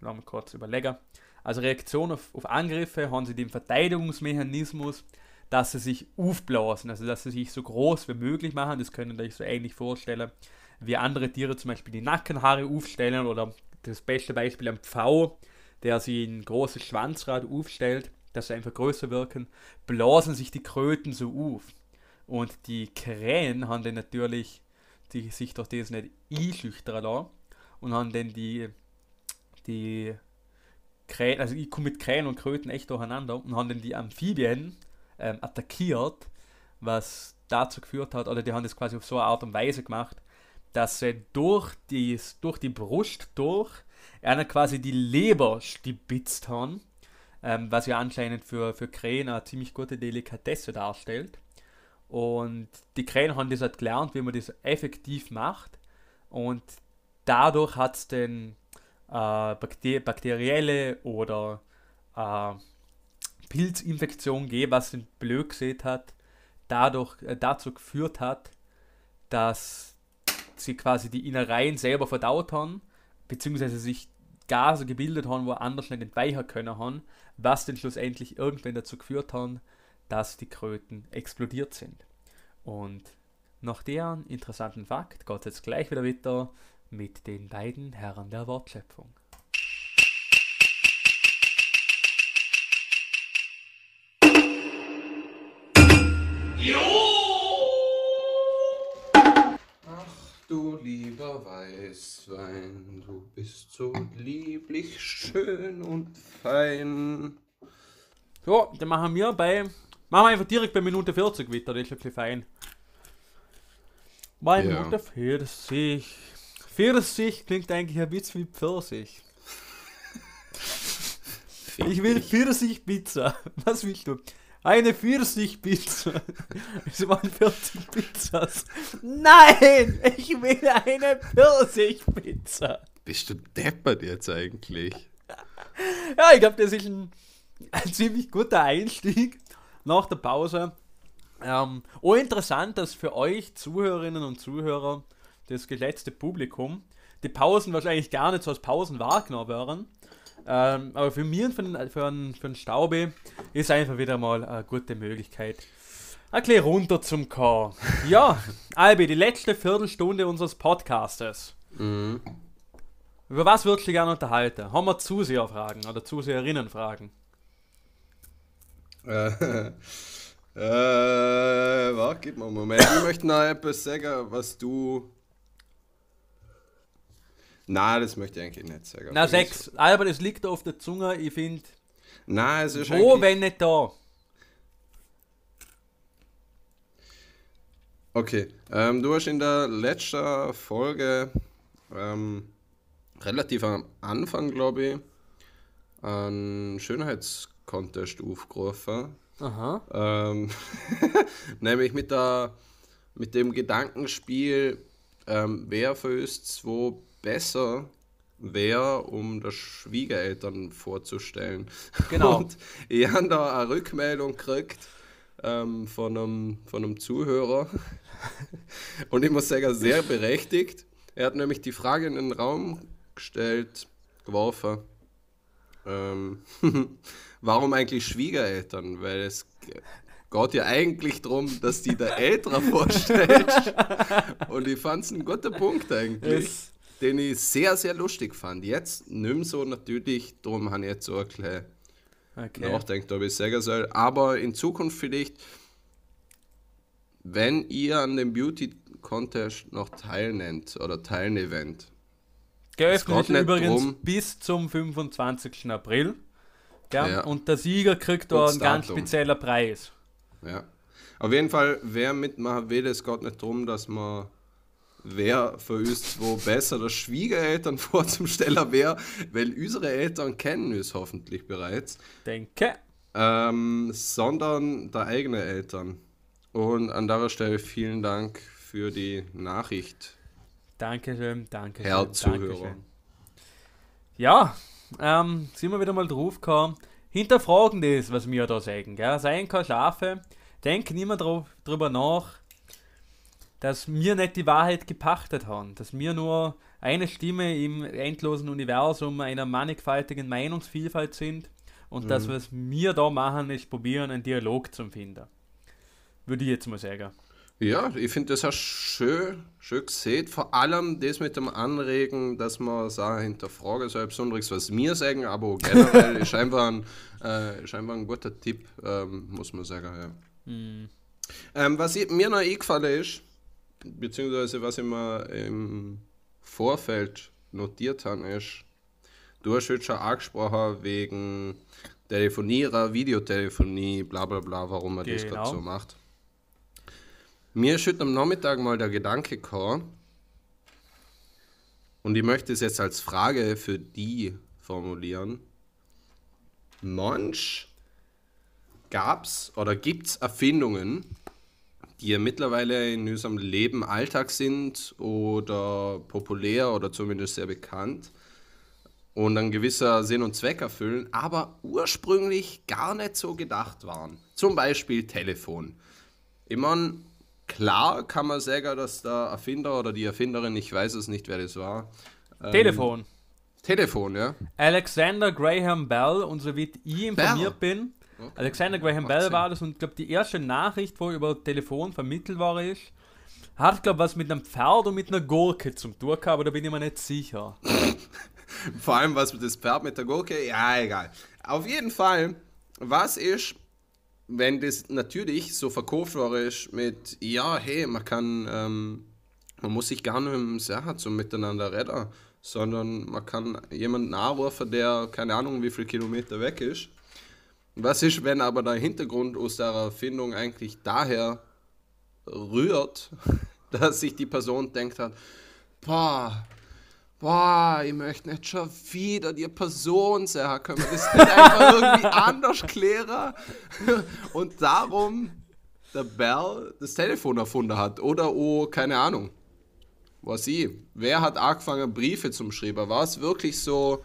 lass kurz überlegen, als Reaktion auf, auf Angriffe haben sie den Verteidigungsmechanismus, dass sie sich aufblasen, also dass sie sich so groß wie möglich machen, das können euch so ähnlich vorstellen, wie andere Tiere zum Beispiel die Nackenhaare aufstellen oder das beste Beispiel am Pfau, der sich ein großes Schwanzrad aufstellt, dass sie einfach größer wirken, blasen sich die Kröten so auf. Und die Krähen haben dann natürlich die sich durch das nicht einschüchtern lassen und haben dann die, die Krähen, also ich komme mit Krähen und Kröten echt durcheinander und haben dann die Amphibien ähm, attackiert, was dazu geführt hat, oder die haben das quasi auf so eine Art und Weise gemacht, dass sie durch die, durch die Brust durch einer quasi die Leber stibitzt haben, ähm, was ja anscheinend für, für Krähen eine ziemlich gute Delikatesse darstellt. Und die Krähen haben das halt gelernt, wie man das effektiv macht. Und dadurch hat es dann äh, bakter bakterielle oder äh, Pilzinfektion gegeben, was den blöd gesehen hat, dadurch äh, dazu geführt hat, dass sie quasi die Innereien selber verdaut haben, beziehungsweise sich Gase gebildet haben, wo anders nicht entweichen können haben, was dann schlussendlich irgendwann dazu geführt haben, dass die Kröten explodiert sind. Und nach deren interessanten Fakt geht es jetzt gleich wieder weiter mit den beiden Herren der Wortschöpfung. du lieber Weißwein, du bist so lieblich schön und fein. So, dann machen wir bei. Machen wir einfach direkt bei Minute 40 weiter, das ist ein bisschen fein. Bei Ja. Minute 40. 40 klingt eigentlich ein Witz wie Pfirsich. Ich will Pfirsich-Pizza. [LAUGHS] Was willst du? Eine Pfirsich-Pizza. [LAUGHS] Es waren 40 Pizzas. Nein! Ich will eine Pfirsich-Pizza. Bist du deppert jetzt eigentlich? Ja, ich glaube, das ist ein, ein ziemlich guter Einstieg nach der Pause. Ähm, oh, interessant, dass für euch Zuhörerinnen und Zuhörer, das geschätzte Publikum, die Pausen wahrscheinlich gar nicht so als Pausen wahrgenommen werden. Ähm, aber für mich und für den, für, den, für den Staubi ist einfach wieder mal eine gute Möglichkeit, ein bisschen runter zum K. [LAUGHS] Ja, Albi, die letzte Viertelstunde unseres Podcastes. Mhm. Über was würdest du dich gerne unterhalten? Haben wir Zuseherfragen oder Zuseherinnenfragen? Äh, [LAUGHS] äh, warte, gib mir einen Moment. Ich möchte noch etwas sagen, was du. Nein, das möchte ich eigentlich nicht sagen. Na, sechs. Aber das liegt auf der Zunge. Ich finde, Nein, es ist wo, wenn nicht da? Okay, ähm, du hast in der letzten Folge ähm, relativ am Anfang, glaube ich, einen Schönheitskontest aufgerufen. Aha. Ähm, [LAUGHS] nämlich mit, der, mit dem Gedankenspiel, ähm, wer für uns zwei besser wäre, um das Schwiegereltern vorzustellen. Genau. [LAUGHS] Und ich habe da eine Rückmeldung gekriegt ähm, von, einem, von einem Zuhörer. [LAUGHS] Und ich muss sagen, sehr berechtigt. Er hat nämlich die Frage in den Raum gestellt, geworfen. Ähm, warum eigentlich Schwiegereltern? Weil es geht ja eigentlich darum, dass die der Ältere vorstellt. Und ich fand es ein guter Punkt eigentlich, Es- den ich sehr, sehr lustig fand. Jetzt nimm so natürlich, darum habe ich jetzt so ein bisschen Okay. nachdenkt, ob ich sagen soll. Aber in Zukunft vielleicht, wenn ihr an dem Beauty Contest noch teilnehmt oder teilnehmt, Geöffnet übrigens drum. bis zum 25. April. Ja, Ja. Und der Sieger kriegt da einen ganz Datum. spezieller Preis. Ja. Auf jeden Fall, wer mitmachen will, es geht nicht darum, dass man wer für uns zwei besser der Schwiegereltern [LAUGHS] vorzustellen wäre, weil unsere Eltern kennen uns hoffentlich bereits, Denke. ähm, sondern der eigene Eltern. Und an der Stelle vielen Dank für die Nachricht, Dankeschön, Dankeschön. Herr Zuhörer. Ja, ähm, sind wir wieder mal drauf gekommen. Hinterfragen das, was wir da sagen. Gell? Seien keine Schafe. Denken immer drauf, drüber nach, dass wir nicht die Wahrheit gepachtet haben. Dass wir nur eine Stimme im endlosen Universum einer mannigfaltigen Meinungsvielfalt sind. Und das, was wir da machen, ist probieren, einen Dialog zu finden. Würde ich jetzt mal sagen. Ja, ich finde das auch schön, schön gesehen. Vor allem das mit dem Anregen, dass man Sachen hinterfragen soll, besonders was wir sagen, aber generell [LAUGHS] ist, einfach ein, äh, einfach ein guter Tipp, ähm, muss man sagen. Ja. Ähm, was ich, mir noch eingefallen ist, beziehungsweise was ich mir im Vorfeld notiert habe, ist, du hast heute schon angesprochen wegen Telefonierer, Videotelefonie, bla bla bla, warum man das Genau. gerade so macht. Mir ist heute am Nachmittag mal der Gedanke gekommen, und ich möchte es jetzt als Frage für die formulieren. Manch gab's oder gibt's Erfindungen, die ja mittlerweile in unserem Leben Alltag sind oder populär oder zumindest sehr bekannt und ein gewisser Sinn und Zweck erfüllen, aber ursprünglich gar nicht so gedacht waren. Zum Beispiel Telefon. Ich meine, klar kann man sagen, dass der Erfinder oder die Erfinderin, ich weiß es nicht, wer das war. ähm, Telefon. Telefon, ja. Alexander Graham Bell, und so wie ich informiert bin, Okay. Alexander Graham Bell war das und ich glaube, die erste Nachricht, wo über Telefon vermittelt war, ist, hat, glaube was mit einem Pferd und mit einer Gurke zum tun gehabt, aber da bin ich mir nicht sicher. [LAUGHS] Vor allem was mit das Pferd mit der Gurke, ja, egal. Auf jeden Fall, was ist, wenn das natürlich so ist mit, ja, hey, man kann, ähm, man muss sich gar nicht im Sachen zum Miteinander reden, sondern man kann jemanden anrufen, der keine Ahnung wie viele Kilometer weg ist. Was ist, wenn aber der Hintergrund aus der Erfindung eigentlich daher rührt, [LAUGHS] dass sich die Person denkt hat, boah, boah, ich möchte nicht schon wieder die Person sagen, können wir das nicht einfach irgendwie [LAUGHS] anders klären? Und darum der Bell das Telefon erfunden hat oder oh, keine Ahnung. Was ich, wer hat angefangen Briefe zum Schreiben? War es wirklich so,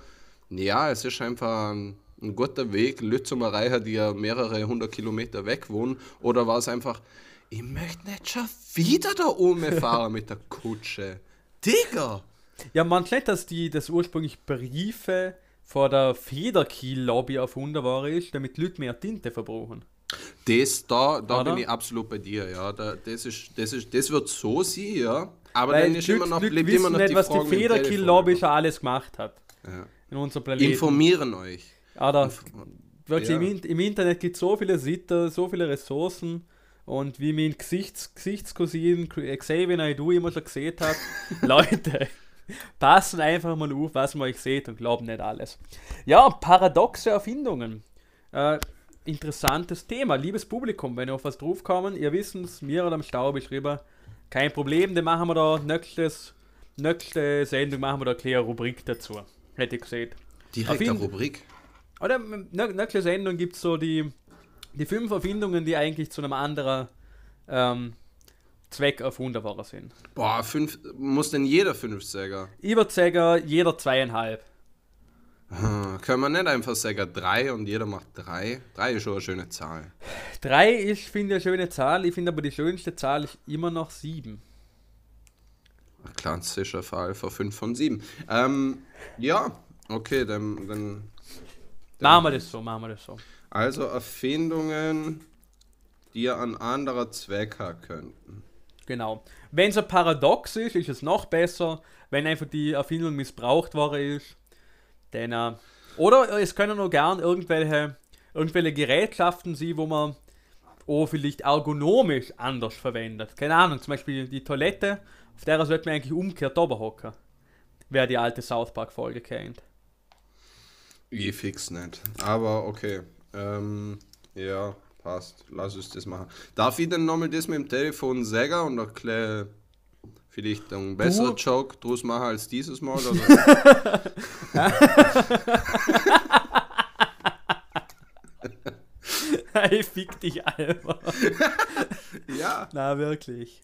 ja, es ist einfach ein, ein guter Weg, Leute zum Erreichen, die ja mehrere hundert Kilometer weg wohnen? Oder war es einfach, ich möchte nicht schon wieder da oben fahren mit der Kutsche? Digga! Ja, man nicht, dass die das ursprünglich Briefe vor der Federkiel-Lobby erfunden war, ist, damit Leute mehr Tinte verbrauchen. Das, da, da Oder? bin ich absolut bei dir, ja. Da, das, ist, das, ist, das wird so sein, ja. Aber Weil dann ist immer noch, Leute bleibt immer noch nicht, die was Frage die Telefon. schon alles gemacht hat. Ja. In unserem Planeten. Informieren euch. Oder wirklich, Ja. im, im Internet gibt es so viele Seiten, so viele Ressourcen. Und wie mein Gesichts Gesichtscousin Xavier Naidoo immer schon gesehen hat, [LAUGHS] Leute, passen einfach mal auf, was man euch seht und glauben nicht alles. Ja, paradoxe Erfindungen. Äh, interessantes Thema. Liebes Publikum, wenn ihr auf was draufkommen, ihr wisst es, mir oder am Stau beschrieben, kein Problem, dann machen wir da nächstes, nächste Sendung machen wir da eine kleine Rubrik dazu. Hätte ich gesehen. Direkt Erfind- eine Rubrik. Oder nächsten Sendung gibt es so die, die fünf Erfindungen, die eigentlich zu einem anderen ähm, Zweck erfunden worden sind. Boah, fünf, muss denn jeder fünf? Ich würde sagen, jeder zweieinhalb. Hm, können wir nicht einfach sagen drei und jeder macht drei? Drei ist schon eine schöne Zahl. Drei ist, finde ich, eine schöne Zahl. Ich finde aber die schönste Zahl ist immer noch sieben. Ein klassischer Fall für fünf von sieben. Ähm, ja, okay, dann, dann Machen wir das so, machen wir das so. Also Erfindungen, die an anderer Zweck haben könnten. Genau. Wenn es ein Paradox ist, ist es noch besser. Wenn einfach die Erfindung missbraucht worden ist, dann. Äh, oder es können auch gern irgendwelche, irgendwelche Gerätschaften sein, wo man auch vielleicht ergonomisch anders verwendet. Keine Ahnung, zum Beispiel die Toilette, auf der sollte man eigentlich umgekehrt oben hocken. Wer die alte South Park-Folge kennt. Ich fix nicht. Aber okay. Ähm, ja, passt. Lass uns das machen. Darf ich denn nochmal das mit dem Telefon sagen und erkläre vielleicht einen besseren Joke draus machen als dieses Mal? Oder? [LAUGHS] ich fick dich einfach. [LAUGHS] ja. Na, wirklich.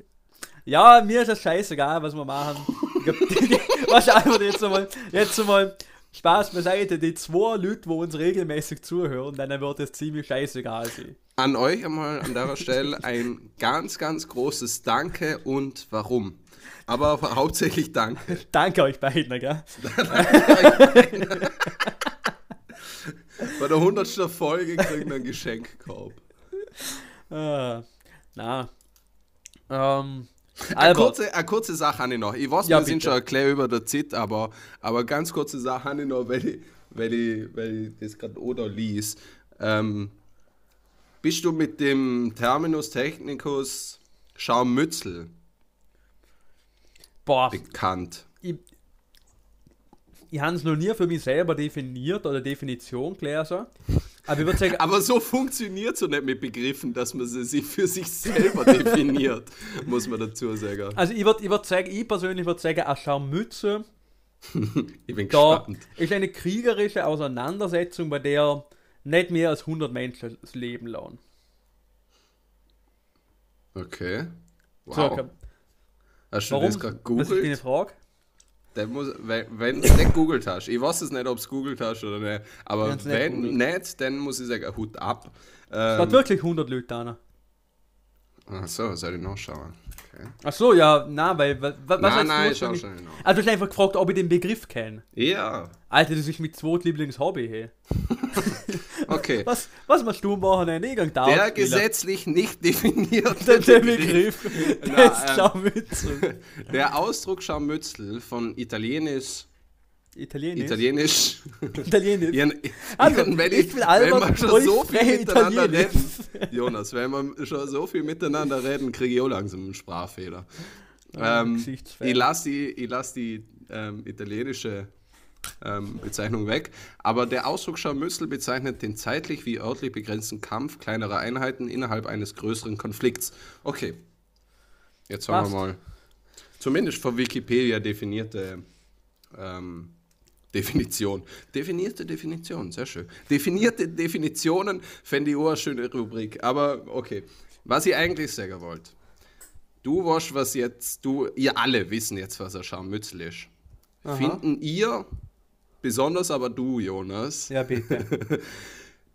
Ja, mir ist das scheißegal, was wir machen. Ich glaub, [LAUGHS] die, die, was einfach jetzt einmal, jetzt einmal Spaß beiseite, die zwei Leute, die uns regelmäßig zuhören, dann wird es ziemlich scheißegal sein. An euch einmal an der Stelle ein ganz, ganz großes Danke und warum. Aber [LAUGHS] hauptsächlich Danke. Danke euch beiden, gell? Bei der 100. Folge kriegen wir einen Geschenkkorb. Ah, na. Ähm, Eine Albert, kurze, eine kurze Sache habe ich noch. Ich weiß, Ja, wir sind bitte. schon erklärt über der Zeit, aber, aber ganz kurze Sache habe ich noch, weil ich, weil ich, weil ich das gerade oder lies. Ähm, bist du mit dem Terminus technicus Schaumützel boah, bekannt? ich, ich habe es noch nie für mich selber definiert oder Definition gelesen. Aber ich würde sagen, Aber so funktioniert so nicht mit Begriffen, dass man sie für sich selber definiert, [LAUGHS] muss man dazu sagen. also ich würde ich würd sagen, ich persönlich würde sagen, eine Scharmütze [LAUGHS] Ich bin da gespannt. ist eine kriegerische Auseinandersetzung, bei der nicht mehr als 100 Menschen das Leben lassen. Okay. Wow. So, okay. Hast du warum? das gerade Was ist deine googelt? Frage? Der muss, wenn es [LAUGHS] nicht googelt hast, ich weiß es nicht, ob es googelt hast oder nicht, aber Wenn's nicht wenn googelt. nicht, dann muss ich sagen, Hut ab. Es hat Ähm, wirklich 100 Leute da. ach so, soll ich nachschauen? Okay. Ach so, ja, na, weil wa- wa- was nein, nein, ich schau schon nach. Also du hast einfach gefragt, ob ich den Begriff kenne. Ja, Alter, das ist mein zweitlieblings-Hobby hier. [LAUGHS] okay. Was, was machst du am Wochenende? Ich gang Der gesetzlich nicht [LAUGHS] definierte Der, Begriff. Begriff. [LAUGHS] Der ist ähm, Scharmützel. [LAUGHS] Der Ausdruck Scharmützel von Italienisch, Italienisch. Italienisch, Italienisch. Ihren, Also, ihren, wenn, ich ich, wenn wir schon so viel miteinander Italienisch. reden, Jonas, wenn wir schon so viel miteinander reden, kriege ich auch langsam einen Sprachfehler. Ah, ähm, ich lasse die, ich lass die ähm, italienische ähm, Bezeichnung weg, aber der Ausdruck Scharmützel bezeichnet den zeitlich wie örtlich begrenzten Kampf kleinerer Einheiten innerhalb eines größeren Konflikts. Okay, jetzt haben Passt. wir mal zumindest von Wikipedia definierte ähm, Definition. Definierte Definition, sehr schön. Definierte Definitionen fände ich auch eine schöne Rubrik. Aber okay, was ich eigentlich sagen wollte. Du weißt, was jetzt, du, ihr alle wissen jetzt, was ein Scharmützel ist. Finden ihr, besonders aber du, Jonas, Ja, bitte. [LAUGHS]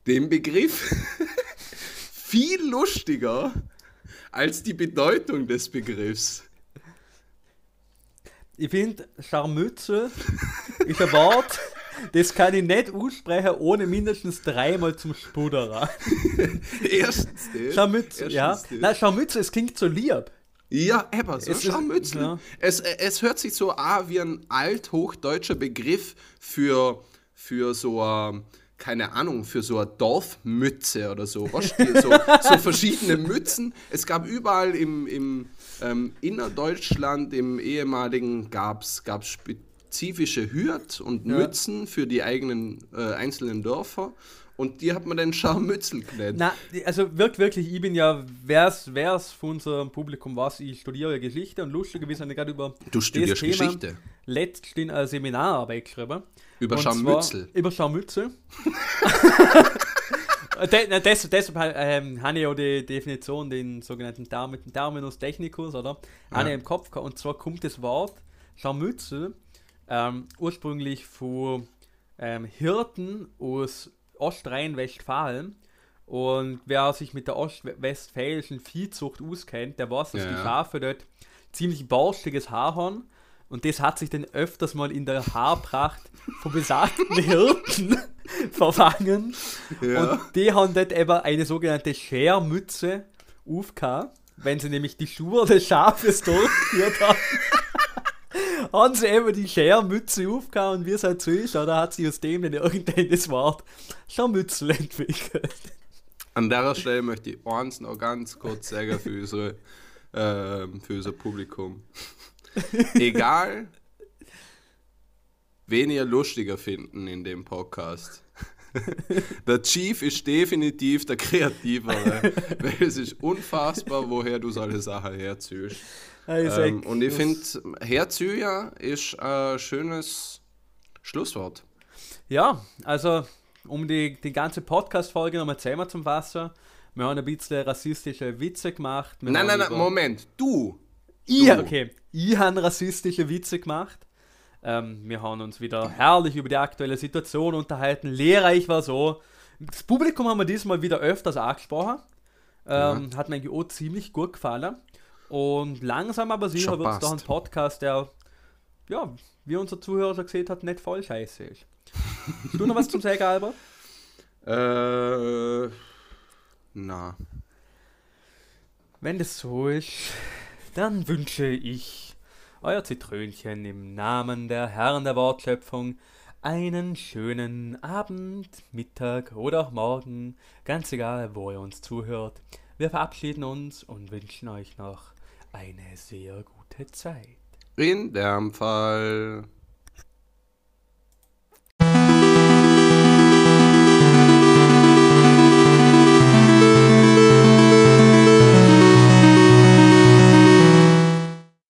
den Begriff [LAUGHS] viel lustiger als die Bedeutung des Begriffs? Ich finde, Scharmützel ist ein Wort, das kann ich nicht aussprechen, ohne mindestens dreimal zum Spudderer. [LAUGHS] Erstens das. Scharmützel, ja. Das. Nein, Scharmützel, es klingt so lieb. Ja, aber so Es ist- Scharmützel. ja. Es, es hört sich so an wie ein althochdeutscher Begriff für, für so ein, keine Ahnung, für so eine Dorfmütze oder so. So, [LAUGHS] so verschiedene Mützen. Es gab überall im, im ähm, Innerdeutschland, im ehemaligen, gab es spezifische Hürt und Ja. Mützen für die eigenen äh, einzelnen Dörfer. Und die hat man dann Scharmützel genannt. Na, also wirklich, wirklich, ich bin ja, wer's, wer's von unserem Publikum was, ich studiere Geschichte und lustigerweise habe ich gerade über Du studierst das Thema Geschichte. letztens eine Seminararbeit geschrieben. Über Scharmützel. Zwar, über Scharmützel. [LAUGHS] [LAUGHS] De, des, deshalb ähm, habe ich auch die Definition, den sogenannten Term, Terminus technicus, oder? Habe ich im Kopf gehabt. Und zwar kommt das Wort Scharmützel ähm, ursprünglich von ähm, Hirten aus Ostrhein-Westfalen. Und wer sich mit der ostwestfälischen Viehzucht auskennt, der weiß, dass Ja, die. Schafe dort ziemlich borstiges Haar haben. Und das hat sich dann öfters mal in der Haarpracht von besagten [LAUGHS] Hirten [LAUGHS] verfangen. Ja. Und die haben dort eben eine sogenannte Schermütze aufgehabt, wenn sie nämlich die Schuhe des Schafes durchgeführt haben. [LAUGHS] haben sie eben die Schermütze aufgehabt und wie es halt so ist, oder hat sich aus dem dann irgendein das Wort Scharmützel entwickelt. An der Stelle möchte ich eins noch ganz kurz sagen für, unsere, ähm, für unser Publikum. Egal, wen ihr lustiger finden in dem Podcast. Der Chief ist definitiv der Kreativere, weil es ist unfassbar, woher du solche Sachen herziehst. Ähm, und ich finde, Herzüger ist ein schönes Schlusswort. Ja, also um die, die ganze Podcast-Folge nochmal zusammen zum Wasser. Wir haben ein bisschen rassistische Witze gemacht. Wir Nein, nein, nein, Moment, du. Ich, Du. okay, ich habe rassistische Witze gemacht. Ähm, wir haben uns wieder herrlich über die aktuelle Situation unterhalten. Lehrreich war so. Das Publikum haben wir diesmal wieder öfters angesprochen. Ähm, Hat mir eigentlich auch ziemlich gut gefallen. Und langsam aber sicher wird es doch ein. Podcast, der, ja, wie unser Zuhörer schon gesehen hat, nicht voll scheiße ist. Hast du noch was zum sagen, Albert? [LAUGHS] Äh, na. Wenn das so ist, dann wünsche ich euer Zitrönchen im Namen der Herren der Wortschöpfung einen schönen Abend, Mittag oder auch Morgen, ganz egal, wo ihr uns zuhört. Wir verabschieden uns und wünschen euch noch eine sehr gute Zeit. In dem Fall